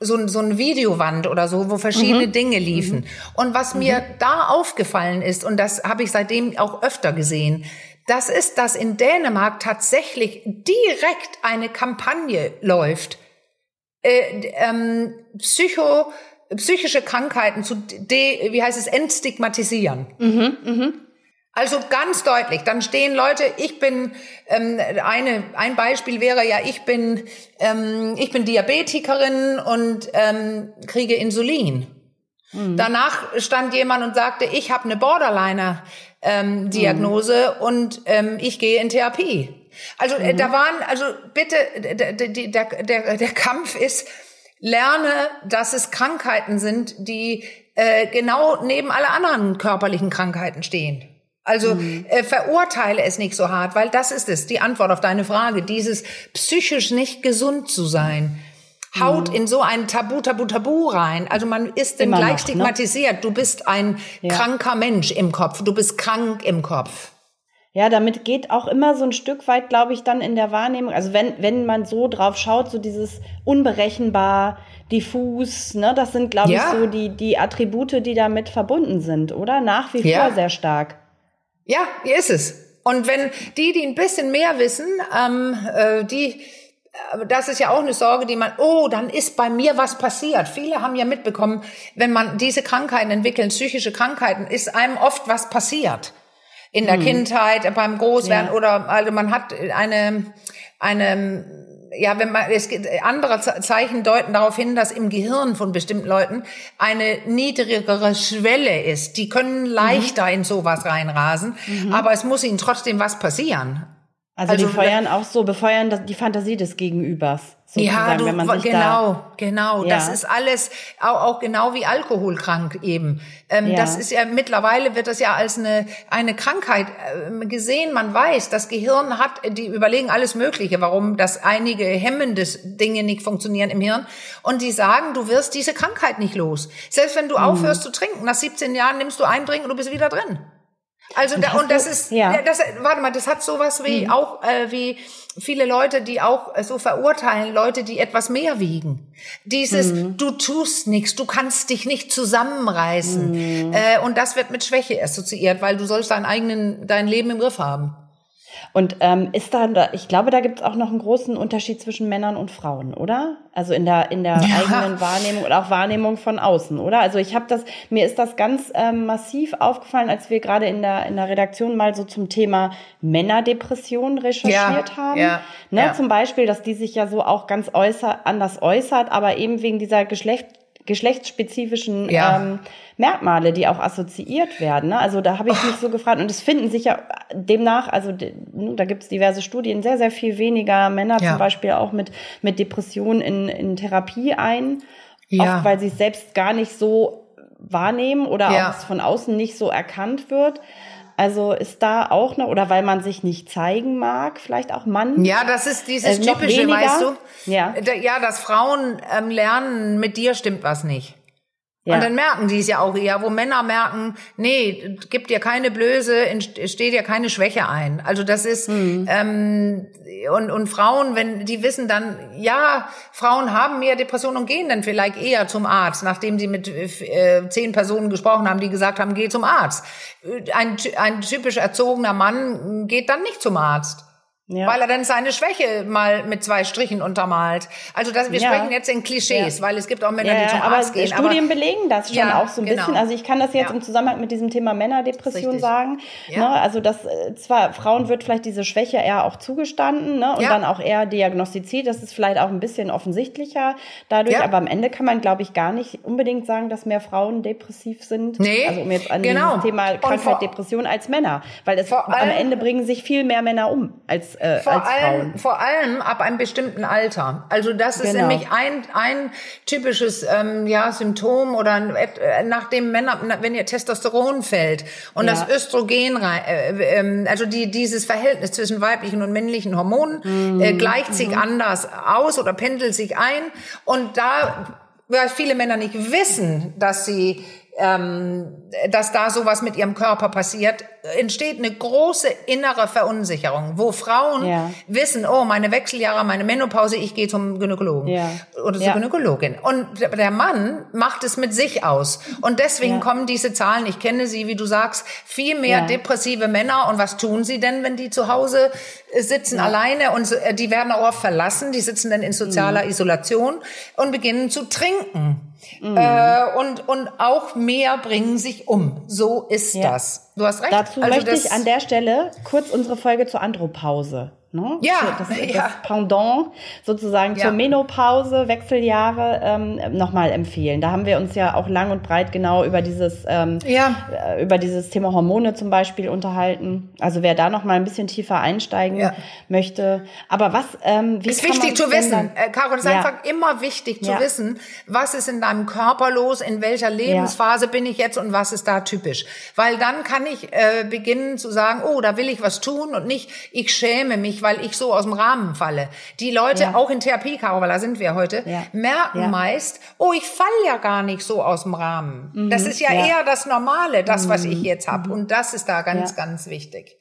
so, so ein Videowand oder so, wo verschiedene mhm. Dinge liefen. Mhm. Und was mir mhm. da aufgefallen ist, und das habe ich seitdem auch öfter gesehen, das ist, dass in Dänemark tatsächlich direkt eine Kampagne läuft, äh, ähm, Psycho, psychische Krankheiten zu de, wie heißt es, entstigmatisieren. Mhm, mh. Also ganz deutlich, dann stehen Leute, ich bin ähm, eine ein Beispiel wäre ja, ich bin ähm, ich bin Diabetikerin und ähm, kriege Insulin. Mhm. Danach stand jemand und sagte, ich habe eine Borderliner ähm, Diagnose mhm. und ähm, ich gehe in Therapie. Also äh, mhm. da waren also bitte der, der, der, der Kampf ist lerne, dass es Krankheiten sind, die äh, genau neben alle anderen körperlichen Krankheiten stehen. Also mhm. äh, verurteile es nicht so hart, weil das ist es, die Antwort auf deine Frage, dieses psychisch nicht gesund zu sein. Haut mhm. in so ein Tabu, Tabu, Tabu rein. Also man ist dann gleich noch, ne? stigmatisiert. Ne? Du bist ein ja. kranker Mensch im Kopf. Du bist krank im Kopf. Ja, damit geht auch immer so ein Stück weit, glaube ich, dann in der Wahrnehmung. Also wenn, wenn man so drauf schaut, so dieses unberechenbar, diffus, ne, das sind, glaube ja. ich, so die, die Attribute, die damit verbunden sind, oder? Nach wie ja. vor sehr stark. Ja, hier ist es. Und wenn die, die ein bisschen mehr wissen, ähm, äh, die, äh, das ist ja auch eine Sorge, die man, oh, dann ist bei mir was passiert. Viele haben ja mitbekommen, wenn man diese Krankheiten entwickelt, psychische Krankheiten, ist einem oft was passiert. In der mhm. Kindheit, beim Großwerden ja. oder also man hat eine eine ja, wenn man, es gibt, andere Zeichen deuten darauf hin, dass im Gehirn von bestimmten Leuten eine niedrigere Schwelle ist. Die können leichter mhm. in sowas reinrasen, mhm. aber es muss ihnen trotzdem was passieren. Also, also die feuern auch so, befeuern die Fantasie des Gegenübers. Ja, du, genau, genau. Ja. Das ist alles auch, auch genau wie alkoholkrank eben. Ähm, ja. Das ist ja mittlerweile wird das ja als eine eine Krankheit äh, gesehen. Man weiß, das Gehirn hat, die überlegen alles Mögliche, warum das einige hemmende Dinge nicht funktionieren im Hirn. Und die sagen, du wirst diese Krankheit nicht los. Selbst wenn du mhm. aufhörst zu trinken, nach 17 Jahren nimmst du einen Drink und du bist wieder drin. Also da, und das ist, ja. das, warte mal, das hat sowas wie mhm. auch äh, wie viele Leute, die auch äh, so verurteilen, Leute, die etwas mehr wiegen. Dieses, mhm. du tust nichts, du kannst dich nicht zusammenreißen. Mhm. Äh, und das wird mit Schwäche assoziiert, weil du sollst dein eigenen, dein Leben im Griff haben. Und ähm, ist da, ich glaube, da gibt es auch noch einen großen Unterschied zwischen Männern und Frauen, oder? Also in der in der ja. eigenen Wahrnehmung und auch Wahrnehmung von außen, oder? Also ich habe das, mir ist das ganz ähm, massiv aufgefallen, als wir gerade in der in der Redaktion mal so zum Thema Männerdepression recherchiert ja. haben. Ja. Ne. Zum Beispiel, dass die sich ja so auch ganz äußer, anders äußert, aber eben wegen dieser Geschlecht geschlechtsspezifischen ja. ähm, Merkmale, die auch assoziiert werden. Ne? Also da habe ich mich so gefragt und es finden sich ja demnach, also ne, da gibt es diverse Studien, sehr, sehr viel weniger Männer ja. zum Beispiel auch mit, mit Depressionen in, in Therapie ein, ja. oft weil sie es selbst gar nicht so wahrnehmen oder auch es von außen nicht so erkannt wird. Also ist da auch noch, oder weil man sich nicht zeigen mag, vielleicht auch Mann? Ja, das ist dieses äh, typische, weißt du? Ja. Ja, dass Frauen ähm, lernen, mit dir stimmt was nicht. Ja. Und dann merken die es ja auch eher, wo Männer merken, nee, gibt dir keine Blöße, steht dir keine Schwäche ein. Also das ist mhm. ähm, und und Frauen, wenn die wissen dann, ja, Frauen haben mehr Depressionen und gehen dann vielleicht eher zum Arzt, nachdem sie mit äh, zehn Personen gesprochen haben, die gesagt haben, geh zum Arzt. Ein, ein typisch erzogener Mann geht dann nicht zum Arzt. Ja. Weil er dann seine Schwäche mal mit zwei Strichen untermalt. Also das, wir ja. sprechen jetzt in Klischees, ja. weil es gibt auch Männer, die zum aber Arzt gehen. Studien aber belegen das schon auch so ein genau. bisschen. Also ich kann das jetzt im Zusammenhang mit diesem Thema Männerdepression sagen. Ne? Also dass äh, zwar Frauen wird vielleicht diese Schwäche eher auch zugestanden ne? und dann auch eher diagnostiziert. Das ist vielleicht auch ein bisschen offensichtlicher dadurch. Aber am Ende kann man, glaube ich, gar nicht unbedingt sagen, dass mehr Frauen depressiv sind. Nee, also um jetzt an genau. dieses Thema Krankheit, Depression als Männer. Weil es am Ende bringen sich viel mehr Männer um als äh, vor als allem, Frauen. Vor allem ab einem bestimmten Alter. Also das ist genau. nämlich ein, ein typisches ähm, ja, Symptom oder äh, nachdem Männer, wenn ihr Testosteron fällt und ja. das Östrogen, äh, äh, also die, dieses Verhältnis zwischen weiblichen und männlichen Hormonen mhm. äh, gleicht sich mhm. anders aus oder pendelt sich ein und da weil viele Männer nicht wissen, dass sie ähm, dass da sowas mit ihrem Körper passiert, entsteht eine große innere Verunsicherung, wo Frauen ja. wissen, oh, meine Wechseljahre, meine Menopause, ich gehe zum Gynäkologen ja. oder zur ja. Gynäkologin. Und der Mann macht es mit sich aus. Und deswegen kommen diese Zahlen, ich kenne sie, wie du sagst, viel mehr depressive Männer. Und was tun sie denn, wenn die zu Hause sitzen alleine und äh, die werden auch oft verlassen, die sitzen dann in sozialer mhm. Isolation und beginnen zu trinken. Mhm. Äh, und, und auch mehr bringen sich um. So ist ja. das. Du hast recht. Dazu also möchte ich an der Stelle kurz unsere Folge zur Andropause Ne? Ja, das, das ja. Pendant sozusagen ja. zur Menopause, Wechseljahre ähm, nochmal empfehlen. Da haben wir uns ja auch lang und breit genau über dieses ähm, ja. Äh, über dieses Thema Hormone zum Beispiel unterhalten. Also wer da nochmal ein bisschen tiefer einsteigen möchte. Aber was ähm, wie ist wichtig zu wissen, dann, äh, Caro, es ist einfach immer wichtig zu wissen, was ist in deinem Körper los, in welcher Lebensphase bin ich jetzt und was ist da typisch. Weil dann kann ich äh, beginnen zu sagen, oh, da will ich was tun und nicht, ich schäme mich, weil ich so aus dem Rahmen falle. Die Leute, ja. auch in Therapie, Caro, weil da sind wir heute, ja. merken ja. meist, oh, ich falle ja gar nicht so aus dem Rahmen. Mhm. Das ist ja, eher das Normale, das, was ich mhm. jetzt habe. Mhm. Und das ist da ganz, ganz wichtig.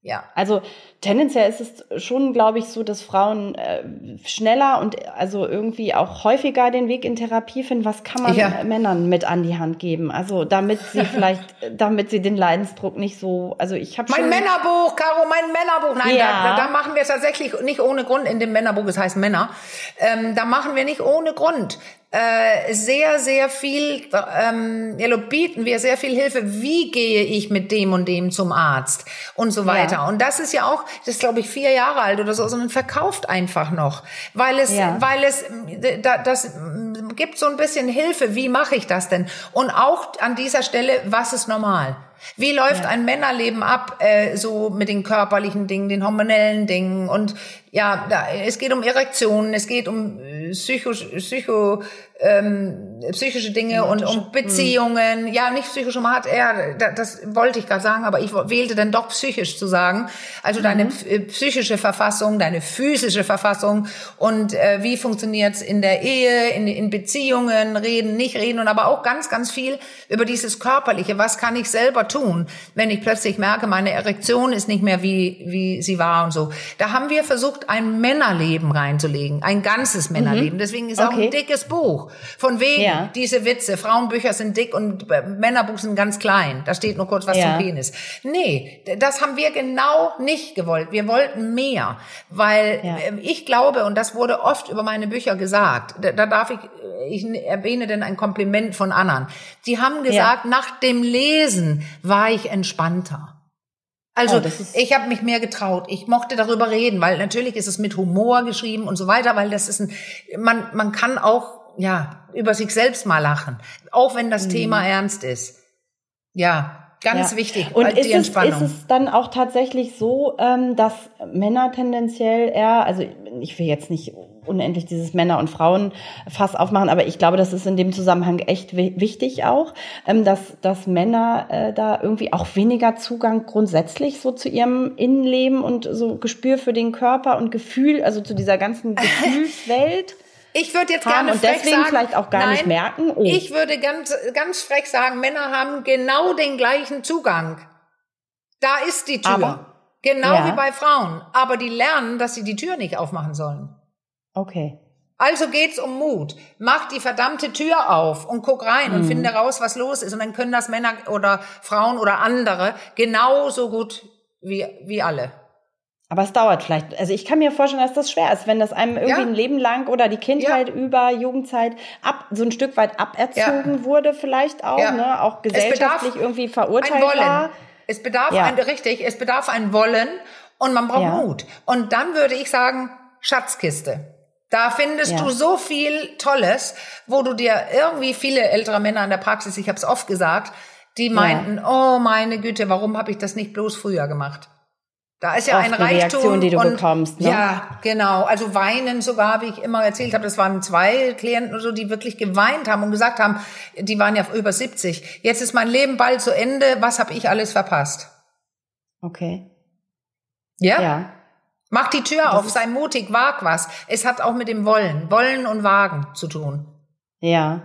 Ja. Also tendenziell ist es schon, glaube ich, so, dass Frauen äh, schneller und also irgendwie auch häufiger den Weg in Therapie finden. Was kann man ja. Männern mit an die Hand geben? Also damit sie vielleicht, damit sie den Leidensdruck nicht so. Also ich habe mein Männerbuch, Caro, mein Männerbuch. Nein, ja. da, da, machen wir tatsächlich nicht ohne Grund in dem Männerbuch. Es heißt Männer. Ähm, da machen wir nicht ohne Grund äh, sehr, sehr viel, ähm, ja, bieten wir sehr viel Hilfe. Wie gehe ich mit dem und dem zum Arzt und so weiter. Ja. Und das ist ja auch, das ist glaube ich vier Jahre alt oder so, sondern verkauft einfach noch, weil es, ja. weil es, da, das gibt so ein bisschen Hilfe. Wie mache ich das denn? Und auch an dieser Stelle, was ist normal? Wie läuft ja. ein Männerleben ab, äh, so mit den körperlichen Dingen, den hormonellen Dingen und ja, da, es geht um Erektionen, es geht um äh, Psycho, Psycho ähm, psychische Dinge und um Beziehungen. Mhm. Ja, nicht psychisch, man hat eher, das wollte ich gerade sagen, aber ich wählte dann doch psychisch zu sagen. Also mhm. deine äh, psychische Verfassung, deine physische Verfassung und äh, wie funktioniert's in der Ehe, in, in Beziehungen, reden, nicht reden und aber auch ganz, ganz viel über dieses Körperliche. Was kann ich selber tun, wenn ich plötzlich merke, meine Erektion ist nicht mehr wie, wie sie war und so. Da haben wir versucht, ein Männerleben reinzulegen, ein ganzes Männerleben. Mhm. Deswegen ist okay. auch ein dickes Buch. Von wegen ja. diese Witze, Frauenbücher sind dick und Männerbuch sind ganz klein. Da steht nur kurz was ja. zum Penis. Nee, das haben wir genau nicht gewollt. Wir wollten mehr, weil ja. Ähm, ich glaube, und das wurde oft über meine Bücher gesagt, da, da darf ich, ich erwähne denn ein Kompliment von anderen. Die haben gesagt, nach dem Lesen war ich entspannter. Also oh, ich habe mich mehr getraut. Ich mochte darüber reden, weil natürlich ist es mit Humor geschrieben und so weiter, weil das ist ein man man kann auch ja, über sich selbst mal lachen, auch wenn das mhm. Thema ernst ist. Ja, ganz ja. wichtig. Und ist, es, ist es dann auch tatsächlich so, ähm, dass Männer tendenziell eher, also ich will jetzt nicht unendlich dieses Männer- und Frauenfass aufmachen, aber ich glaube, das ist in dem Zusammenhang echt wichtig auch, ähm, dass, dass Männer äh, da irgendwie auch weniger Zugang grundsätzlich so zu ihrem Innenleben und so Gespür für den Körper und Gefühl, also zu dieser ganzen Gefühlswelt. Ich würde jetzt gerne und deswegen sagen, vielleicht auch gar nein, nicht merken. Oh. Ich würde ganz, ganz frech sagen, Männer haben genau den gleichen Zugang. Da ist die Tür. Aber, genau ja. wie bei Frauen. Aber die lernen, dass sie die Tür nicht aufmachen sollen. Okay. Also geht's um Mut. Mach die verdammte Tür auf und guck rein mhm. und finde raus, was los ist. Und dann können das Männer oder Frauen oder andere genauso gut wie, wie alle. Aber es dauert vielleicht. Also ich kann mir vorstellen, dass das schwer ist, wenn das einem irgendwie ja. ein Leben lang oder die Kindheit ja. über Jugendzeit ab so ein Stück weit aberzogen ja. wurde, vielleicht auch, ne, auch gesellschaftlich irgendwie verurteilt war. Es bedarf ein richtig, es bedarf ein Wollen und man braucht Mut. Und dann würde ich sagen Schatzkiste. Da findest du so viel Tolles, wo du dir irgendwie viele ältere Männer in der Praxis, ich habe es oft gesagt, die meinten, oh meine Güte, warum habe ich das nicht bloß früher gemacht? Da ist ja ein Reichtum. Reaktion, die du und, bekommst. Ne? Ja, genau. Also weinen sogar, wie ich immer erzählt habe, das waren zwei Klienten oder so, die wirklich geweint haben und gesagt haben, die waren ja über 70. Jetzt ist mein Leben bald zu Ende. Was habe ich alles verpasst? Okay. Ja? Ja. Mach die Tür auf, sei mutig, wag was. Es hat auch mit dem Wollen, Wollen und Wagen zu tun. Ja.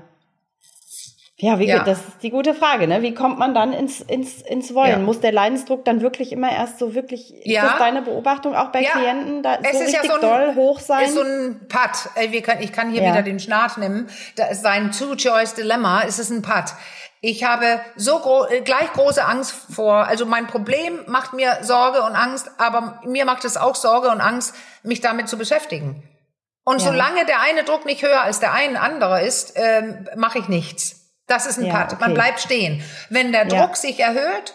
Ja, wie, ja. das ist die gute Frage, ne? Wie kommt man dann ins, ins, ins Wollen? Ja. Muss der Leidensdruck dann wirklich immer erst so wirklich, ja. ist deine Beobachtung auch bei ja. Klienten, da es so ist richtig ja so ein, doll hoch sein? ist so ein Putt. Ich kann hier wieder den Start nehmen. Da ist sein Two-Choice-Dilemma. Es ist ein Putt. Ich habe so gro äh, gleich große Angst vor, also mein Problem macht mir Sorge und Angst, aber mir macht es auch Sorge und Angst, mich damit zu beschäftigen. Und solange der eine Druck nicht höher als der eine andere ist, ähm, mache ich nichts. Das ist ein ja, Part. Okay. Man bleibt stehen. Wenn der Druck ja. sich erhöht,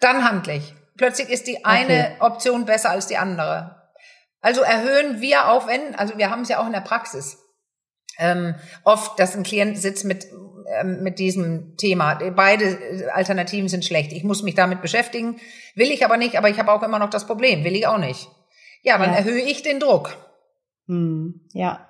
dann handlich. Plötzlich ist die eine okay. Option besser als die andere. Also erhöhen wir auch wenn, also wir haben es ja auch in der Praxis. Ähm, oft, dass ein Klient sitzt mit ähm, mit diesem Thema. Beide Alternativen sind schlecht. Ich muss mich damit beschäftigen, will ich aber nicht. Aber ich habe auch immer noch das Problem, will ich auch nicht. Ja, dann ja. erhöhe ich den Druck. Hm, ja.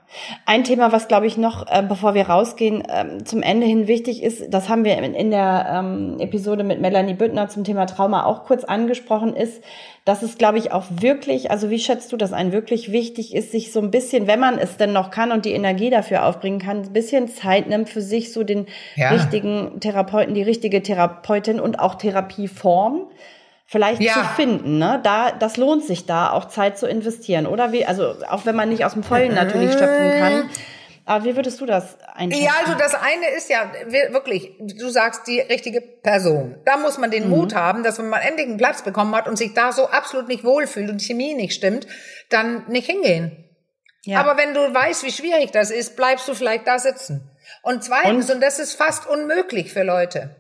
Ein Thema, was glaube ich noch, äh, bevor wir rausgehen, ähm, zum Ende hin wichtig ist, das haben wir in, in der ähm, Episode mit Melanie Büttner zum Thema Trauma auch kurz angesprochen, ist, dass es glaube ich auch wirklich, also wie schätzt du das ein, wirklich wichtig ist, sich so ein bisschen, wenn man es denn noch kann und die Energie dafür aufbringen kann, ein bisschen Zeit nimmt für sich so den ja. richtigen Therapeuten, die richtige Therapeutin und auch Therapieform vielleicht ja. zu finden. Ne? Da, das lohnt sich da auch Zeit zu investieren, oder wie? Also auch wenn man nicht aus dem Vollen natürlich schöpfen kann. Aber wie würdest du das einschätzen? Ja, also das eine ist ja wirklich, du sagst die richtige Person. Da muss man den mhm. Mut haben, dass wenn man endlich einen Platz bekommen hat und sich da so absolut nicht wohlfühlt und die Chemie nicht stimmt, dann nicht hingehen. Ja. Aber wenn du weißt, wie schwierig das ist, bleibst du vielleicht da sitzen. Und zweitens, und, und das ist fast unmöglich für Leute,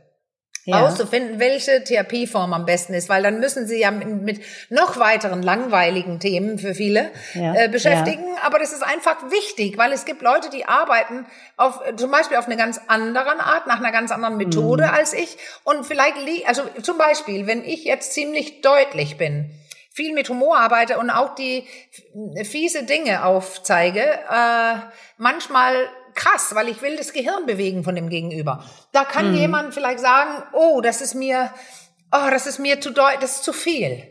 ja. auszufinden, welche Therapieform am besten ist, weil dann müssen sie ja mit, mit noch weiteren langweiligen Themen für viele ja. äh, beschäftigen. Ja. Aber das ist einfach wichtig, weil es gibt Leute, die arbeiten auf zum Beispiel auf eine ganz anderen Art, nach einer ganz anderen Methode mhm. als ich. Und vielleicht, also zum Beispiel, wenn ich jetzt ziemlich deutlich bin, viel mit Humor arbeite und auch die fiese Dinge aufzeige, äh, manchmal krass, weil ich will das Gehirn bewegen von dem Gegenüber. Da kann mhm. jemand vielleicht sagen, oh, das ist mir, oh, das ist mir zu deutlich, das ist zu viel.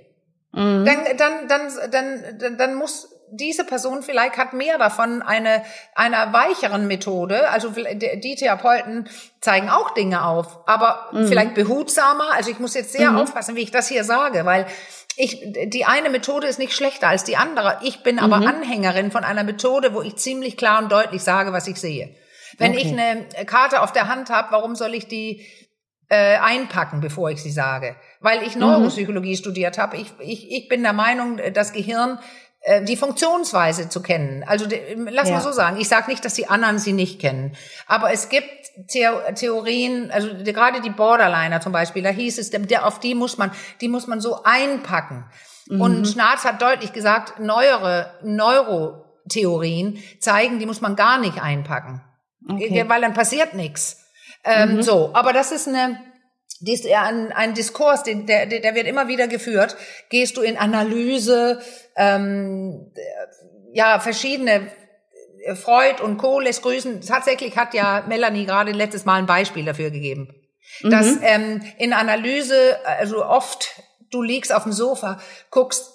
Mhm. Dann, dann, dann, dann, dann, dann muss diese Person vielleicht hat mehr davon eine einer weicheren Methode. Also die Therapeuten zeigen auch Dinge auf, aber mhm. vielleicht behutsamer. Also ich muss jetzt sehr mhm. aufpassen, wie ich das hier sage, weil ich, die eine Methode ist nicht schlechter als die andere. Ich bin aber mhm. Anhängerin von einer Methode, wo ich ziemlich klar und deutlich sage, was ich sehe. Wenn okay. ich eine Karte auf der Hand habe, warum soll ich die äh, einpacken, bevor ich sie sage? Weil ich mhm. Neuropsychologie mhm. studiert habe. Ich, ich, ich bin der Meinung, das Gehirn die Funktionsweise zu kennen. Also lass ja. mal so sagen, ich sage nicht, dass die anderen sie nicht kennen, aber es gibt Theorien, also gerade die Borderliner zum Beispiel, da hieß es, der, auf die muss man, die muss man so einpacken. Mhm. Und Schnarz hat deutlich gesagt, neuere Neurotheorien zeigen, die muss man gar nicht einpacken, okay. weil dann passiert nichts. Ähm, mhm. So, aber das ist eine dies ja ein, ein Diskurs, den, der, der wird immer wieder geführt. Gehst du in Analyse, ähm, ja, verschiedene äh, Freud und Co. lässt grüßen. Tatsächlich hat ja Melanie gerade letztes Mal ein Beispiel dafür gegeben. Mhm. Dass ähm, in Analyse, also oft, du liegst auf dem Sofa, guckst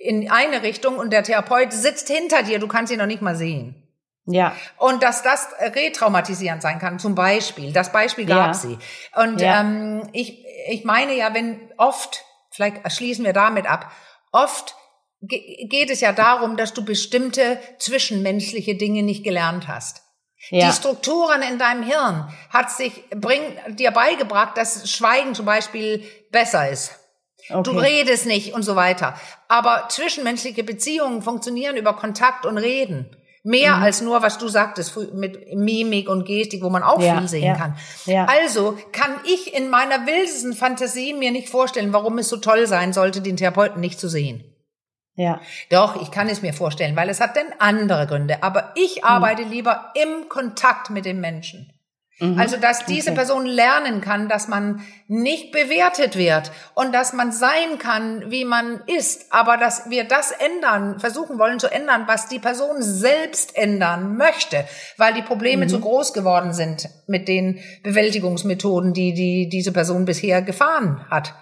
in eine Richtung und der Therapeut sitzt hinter dir, du kannst ihn noch nicht mal sehen. Ja. Und dass das retraumatisierend sein kann, zum Beispiel. Das Beispiel gab ja. sie. Und ja. ähm, ich, ich meine ja, wenn oft, vielleicht schließen wir damit ab, oft geht es ja darum, dass du bestimmte zwischenmenschliche Dinge nicht gelernt hast. Ja. Die Strukturen in deinem Hirn hat sich bring, dir beigebracht, dass Schweigen zum Beispiel besser ist. Okay. Du redest nicht und so weiter. Aber zwischenmenschliche Beziehungen funktionieren über Kontakt und Reden. Mehr mhm. als nur, was du sagtest, mit Mimik und Gestik, wo man auch ja, viel sehen ja, kann. Ja. Also kann ich in meiner wildesten Fantasie mir nicht vorstellen, warum es so toll sein sollte, den Therapeuten nicht zu sehen. Ja. Doch, ich kann es mir vorstellen, weil es hat denn andere Gründe. Aber ich mhm. arbeite mhm. lieber im Kontakt mit dem Menschen. Mhm. Also, dass diese okay. Person lernen kann, dass man nicht bewertet wird und dass man sein kann, wie man ist, aber dass wir das ändern, versuchen wollen zu ändern, was die Person selbst ändern möchte, weil die Probleme mhm. zu groß geworden sind mit den Bewältigungsmethoden, die, die diese Person bisher gefahren hat.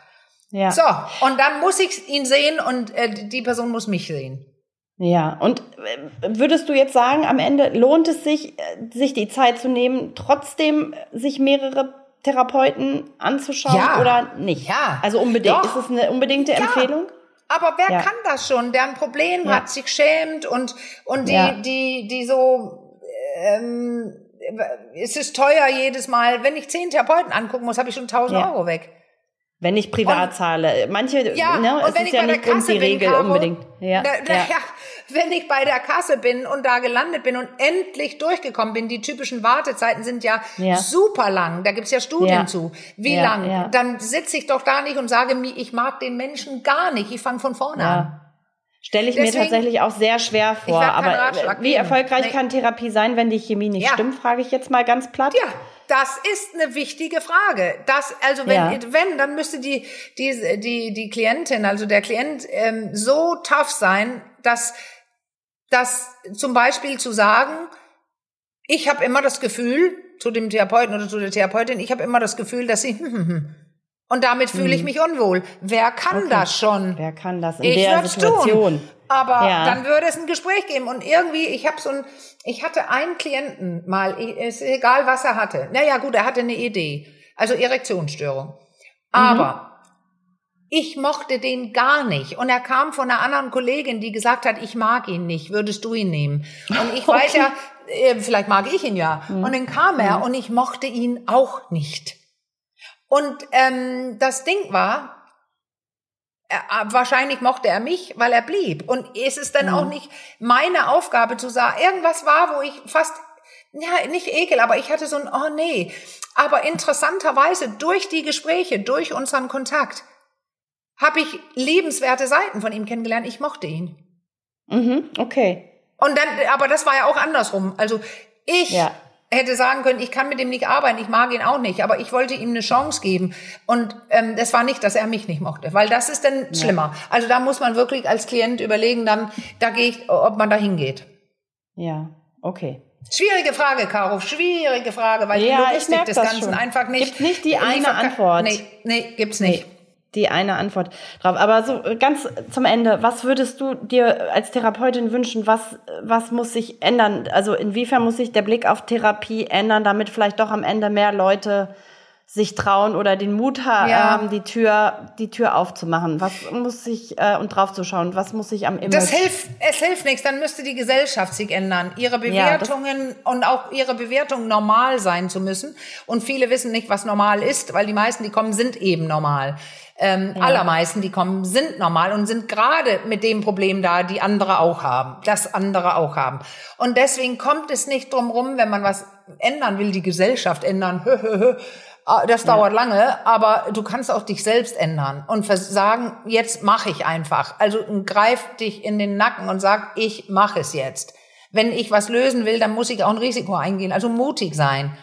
Ja. So, und dann muss ich ihn sehen und äh, die Person muss mich sehen. Ja, und äh, würdest du jetzt sagen, am Ende lohnt es sich, äh, sich die Zeit zu nehmen, trotzdem sich mehrere Therapeuten anzuschauen ja. oder nicht? Ja. Also unbedingt. Doch. Ist es eine unbedingte ja. Empfehlung? Aber wer ja. kann das schon, der ein Problem hat, sich schämt und, und die, die, die so, ähm, es ist teuer jedes Mal. Wenn ich zehn Therapeuten angucken muss, habe ich schon 1000 Euro weg. Wenn ich privat und, zahle. Manche, ja, ne, es ist ja nicht Kasse die Regel Caro, unbedingt. Ja, na, na, ja. ja, wenn ich bei der Kasse bin und da gelandet bin und endlich durchgekommen bin, die typischen Wartezeiten sind ja, ja. super lang, da gibt's ja Studien ja. zu. Wie lang? Dann sitze ich doch da nicht und sage mir, ich mag den Menschen gar nicht, ich fange von vorne an. Stelle ich Deswegen, mir tatsächlich auch sehr schwer vor. Aber wie erfolgreich nee. kann Therapie sein, wenn die Chemie nicht stimmt, frage ich jetzt mal ganz platt. Ja. Das ist eine wichtige Frage. Das, also wenn, ja. wenn, dann müsste die, die, die, die Klientin, also der Klient, ähm, so tough sein, dass, dass zum Beispiel zu sagen, ich habe immer das Gefühl, zu dem Therapeuten oder zu der Therapeutin, ich habe immer das Gefühl, dass sie und damit fühle ich hm. mich unwohl. Wer kann okay. das schon? Wer kann das in ich der Situation? Tun. Aber ja. dann würde es ein Gespräch geben und irgendwie, ich habe so ein, ich hatte einen Klienten mal, ist egal was er hatte. Naja gut, er hatte eine Idee, also Erektionsstörung. Aber mhm. ich mochte den gar nicht und er kam von einer anderen Kollegin, die gesagt hat, ich mag ihn nicht, würdest du ihn nehmen? Und ich okay. weiß ja, äh, vielleicht mag ich ihn ja. Mhm. Und dann kam er mhm. und ich mochte ihn auch nicht. Und ähm, das Ding war, er, wahrscheinlich mochte er mich, weil er blieb. Und es ist dann mhm. auch nicht meine Aufgabe zu sagen, irgendwas war, wo ich fast, ja, nicht ekel, aber ich hatte so ein, oh nee. Aber interessanterweise durch die Gespräche, durch unseren Kontakt, habe ich liebenswerte Seiten von ihm kennengelernt. Ich mochte ihn. Mhm, okay. Und dann, aber das war ja auch andersrum. Also ich ja. Hätte sagen können, ich kann mit ihm nicht arbeiten, ich mag ihn auch nicht, aber ich wollte ihm eine Chance geben. Und ähm, das war nicht, dass er mich nicht mochte, weil das ist dann ja. schlimmer. Also da muss man wirklich als Klient überlegen, dann da gehe ich, ob man da hingeht. Ja, okay. Schwierige Frage, Caro, schwierige Frage, weil ja, die Logistik des Ganzen schon. einfach nicht. Gibt nicht die eine Antwort. Nee, nee, gibt's nicht. Nee die eine Antwort drauf. Aber so ganz zum Ende, was würdest du dir als Therapeutin wünschen? Was, was muss sich ändern? Also inwiefern muss sich der Blick auf Therapie ändern, damit vielleicht doch am Ende mehr Leute sich trauen oder den Mut haben, ja. die Tür, die Tür aufzumachen? Was muss sich äh, und draufzuschauen? Was muss sich am Image? Das hilft, es hilft nichts. Dann müsste die Gesellschaft sich ändern. Ihre Bewertungen ja, und auch ihre Bewertungen normal sein zu müssen. Und viele wissen nicht, was normal ist, weil die meisten, die kommen, sind eben normal. Ähm, ja. Allermeisten, die kommen, sind normal und sind gerade mit dem Problem da, die andere auch haben, das andere auch haben. Und deswegen kommt es nicht drum rum, wenn man was ändern will, die Gesellschaft ändern. Ah, das dauert ja. lange, aber du kannst auch dich selbst ändern und sagen, jetzt mache ich einfach. Also greif dich in den Nacken und sag, ich mache es jetzt. Wenn ich was lösen will, dann muss ich auch ein Risiko eingehen, also mutig sein.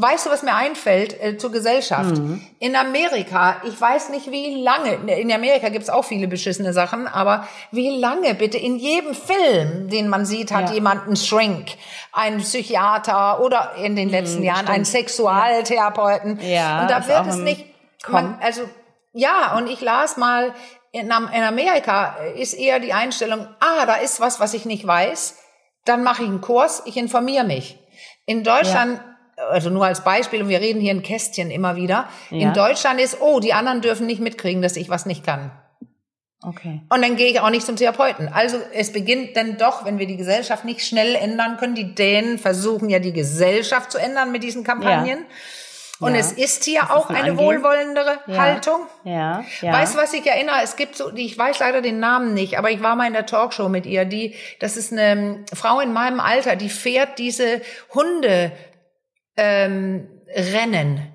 Weißt du, was mir einfällt äh, zur Gesellschaft? Mhm. In Amerika, ich weiß nicht wie lange, in Amerika gibt's auch viele beschissene Sachen, aber wie lange bitte in jedem Film, den man sieht, hat ja. jemand einen Shrink, einen Psychiater oder in den letzten mhm, Jahren stimmt. einen Sexualtherapeuten. Ja, und da wird es nicht, man, also ja, und ich las mal, in, in Amerika ist eher die Einstellung, ah, da ist was, was ich nicht weiß, dann mache ich einen Kurs, ich informiere mich. In Deutschland ja also nur als Beispiel, und wir reden hier in Kästchen immer wieder, ja. in Deutschland ist, oh, die anderen dürfen nicht mitkriegen, dass ich was nicht kann. Okay. Und dann gehe ich auch nicht zum Therapeuten. Also es beginnt dann doch, wenn wir die Gesellschaft nicht schnell ändern können, die Dänen versuchen ja die Gesellschaft zu ändern mit diesen Kampagnen. Ja. Und ja. es ist hier das auch ist ein eine Angehen. wohlwollendere ja. Haltung. Ja. ja. Weißt du, was ich erinnere? Es gibt so, die, ich weiß leider den Namen nicht, aber ich war mal in der Talkshow mit ihr. Die, das ist eine Frau in meinem Alter, die fährt diese Hunde ähm, Rennen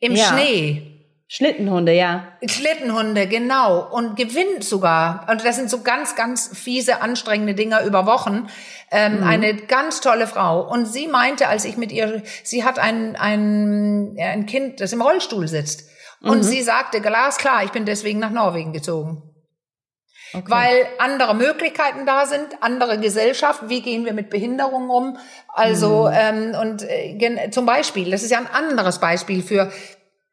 im ja. Schnee. Schlittenhunde, ja. Schlittenhunde, genau. Und gewinnt sogar. Und das sind so ganz, ganz fiese, anstrengende Dinger über Wochen. Ähm, mhm. Eine ganz tolle Frau. Und sie meinte, als ich mit ihr, sie hat ein, ein, ein Kind, das im Rollstuhl sitzt. Und mhm. sie sagte, glasklar, ich bin deswegen nach Norwegen gezogen. Okay. Weil andere Möglichkeiten da sind, andere Gesellschaft, wie gehen wir mit Behinderungen um? Also mhm. ähm, und äh, zum Beispiel, das ist ja ein anderes Beispiel für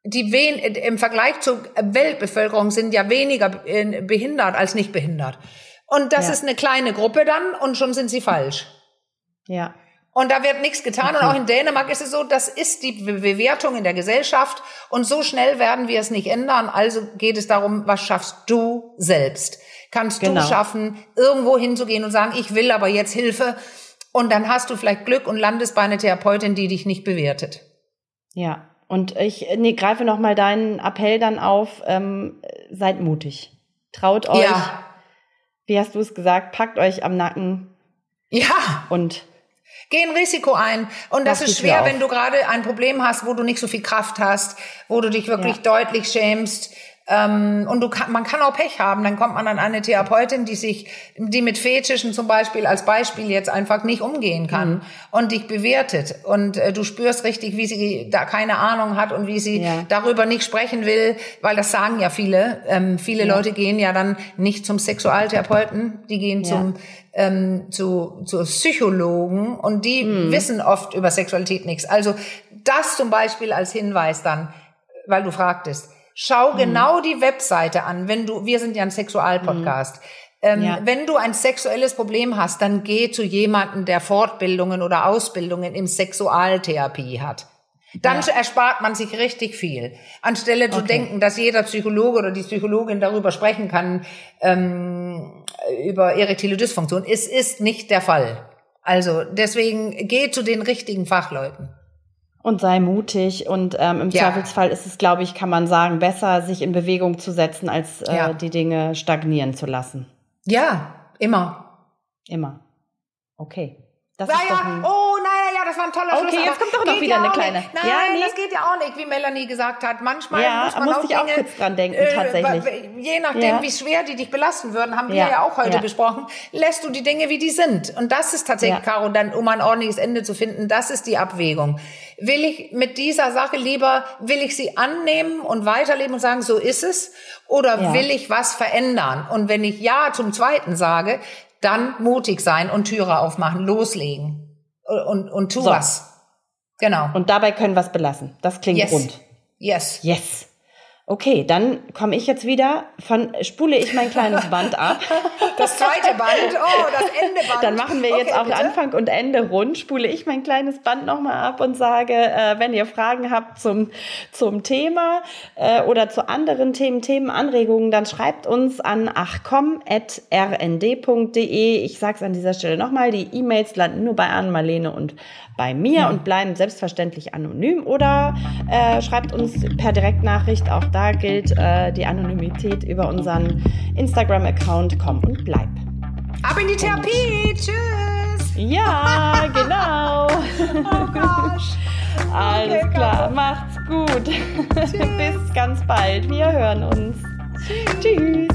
die wen im Vergleich zur Weltbevölkerung sind ja weniger äh, behindert als nicht behindert. Und das ja. ist eine kleine Gruppe dann und schon sind sie falsch. Ja. Und da wird nichts getan. Okay. Und auch in Dänemark ist es so, das ist die Bewertung in der Gesellschaft. Und so schnell werden wir es nicht ändern. Also geht es darum, was schaffst du selbst? Kannst genau. du schaffen, irgendwo hinzugehen und sagen, ich will aber jetzt Hilfe. Und dann hast du vielleicht Glück und landest bei einer Therapeutin, die dich nicht bewertet. Ja, und ich nee, greife noch mal deinen Appell dann auf, ähm, seid mutig. Traut euch. Ja. Wie hast du es gesagt? Packt euch am Nacken. Ja. Und Geh ein Risiko ein. Und das ist schwer, wenn du gerade ein Problem hast, wo du nicht so viel Kraft hast, wo du dich wirklich ja. deutlich schämst. Ähm, und du kann, man kann auch Pech haben, dann kommt man an eine Therapeutin, die sich, die mit Fetischen zum Beispiel als Beispiel jetzt einfach nicht umgehen kann mhm. und dich bewertet. Und äh, du spürst richtig, wie sie da keine Ahnung hat und wie sie ja. darüber nicht sprechen will, weil das sagen ja viele. Ähm, viele ja. Leute gehen ja dann nicht zum Sexualtherapeuten, die gehen ja. zum ähm, zu, zu Psychologen und die mhm. wissen oft über Sexualität nichts. Also das zum Beispiel als Hinweis dann, weil du fragtest Schau mhm. genau die Webseite an, wenn du, wir sind ja ein Sexualpodcast. Mhm. Ähm, ja. Wenn du ein sexuelles Problem hast, dann geh zu jemandem, der Fortbildungen oder Ausbildungen im Sexualtherapie hat. Dann ja. erspart man sich richtig viel. Anstelle zu okay. denken, dass jeder Psychologe oder die Psychologin darüber sprechen kann, ähm, über erektile Dysfunktion. Es ist nicht der Fall. Also deswegen geh zu den richtigen Fachleuten. Und sei mutig. Und ähm, im ja. Zweifelsfall ist es, glaube ich, kann man sagen, besser, sich in Bewegung zu setzen, als äh, ja. die Dinge stagnieren zu lassen. Ja, immer. Immer. Okay. Das naja, ist doch ein oh, ja, das war ein toller Okay, Schluss, jetzt kommt doch noch wieder eine kleine. Nicht. Nein, ja, nee. das geht ja auch nicht, wie Melanie gesagt hat. Manchmal ja, muss man muss auch ich auch kurz dran denken, äh, tatsächlich. Je nachdem, ja. wie schwer die dich belasten würden, haben wir ja, auch heute besprochen, lässt du die Dinge, wie die sind. Und das ist tatsächlich, Caro, dann, um ein ordentliches Ende zu finden, das ist die Abwägung. Will ich mit dieser Sache lieber, will ich sie annehmen und weiterleben und sagen, so ist es? Oder will ich was verändern? Und wenn ich Ja zum Zweiten sage, dann mutig sein und Türe aufmachen, loslegen und, und tu so. was. Genau. Und dabei können wir es belassen. Das klingt yes. rund. Yes. Yes. Okay, dann komme ich jetzt wieder von, spule ich mein kleines Band ab. Das zweite Band, oh, das Endeband. Dann machen wir jetzt okay, auch bitte? Anfang und Ende rund, spule ich mein kleines Band nochmal ab und sage, äh, wenn ihr Fragen habt zum, zum Thema äh, oder zu anderen Themen, Themenanregungen, dann schreibt uns an achcom.rnd.de. Ich sage es an dieser Stelle nochmal, die E-Mails landen nur bei Anne, Marlene und bei mir und bleiben selbstverständlich anonym oder äh, schreibt uns per Direktnachricht auch da gilt äh, die Anonymität über unseren Instagram-Account. Komm und bleib. Ab in die Therapie. Und Tschüss. Ja, genau. oh gosh. Alles okay, klar. Macht's gut. Bis ganz bald. Wir hören uns. Tschüss. Tschüss.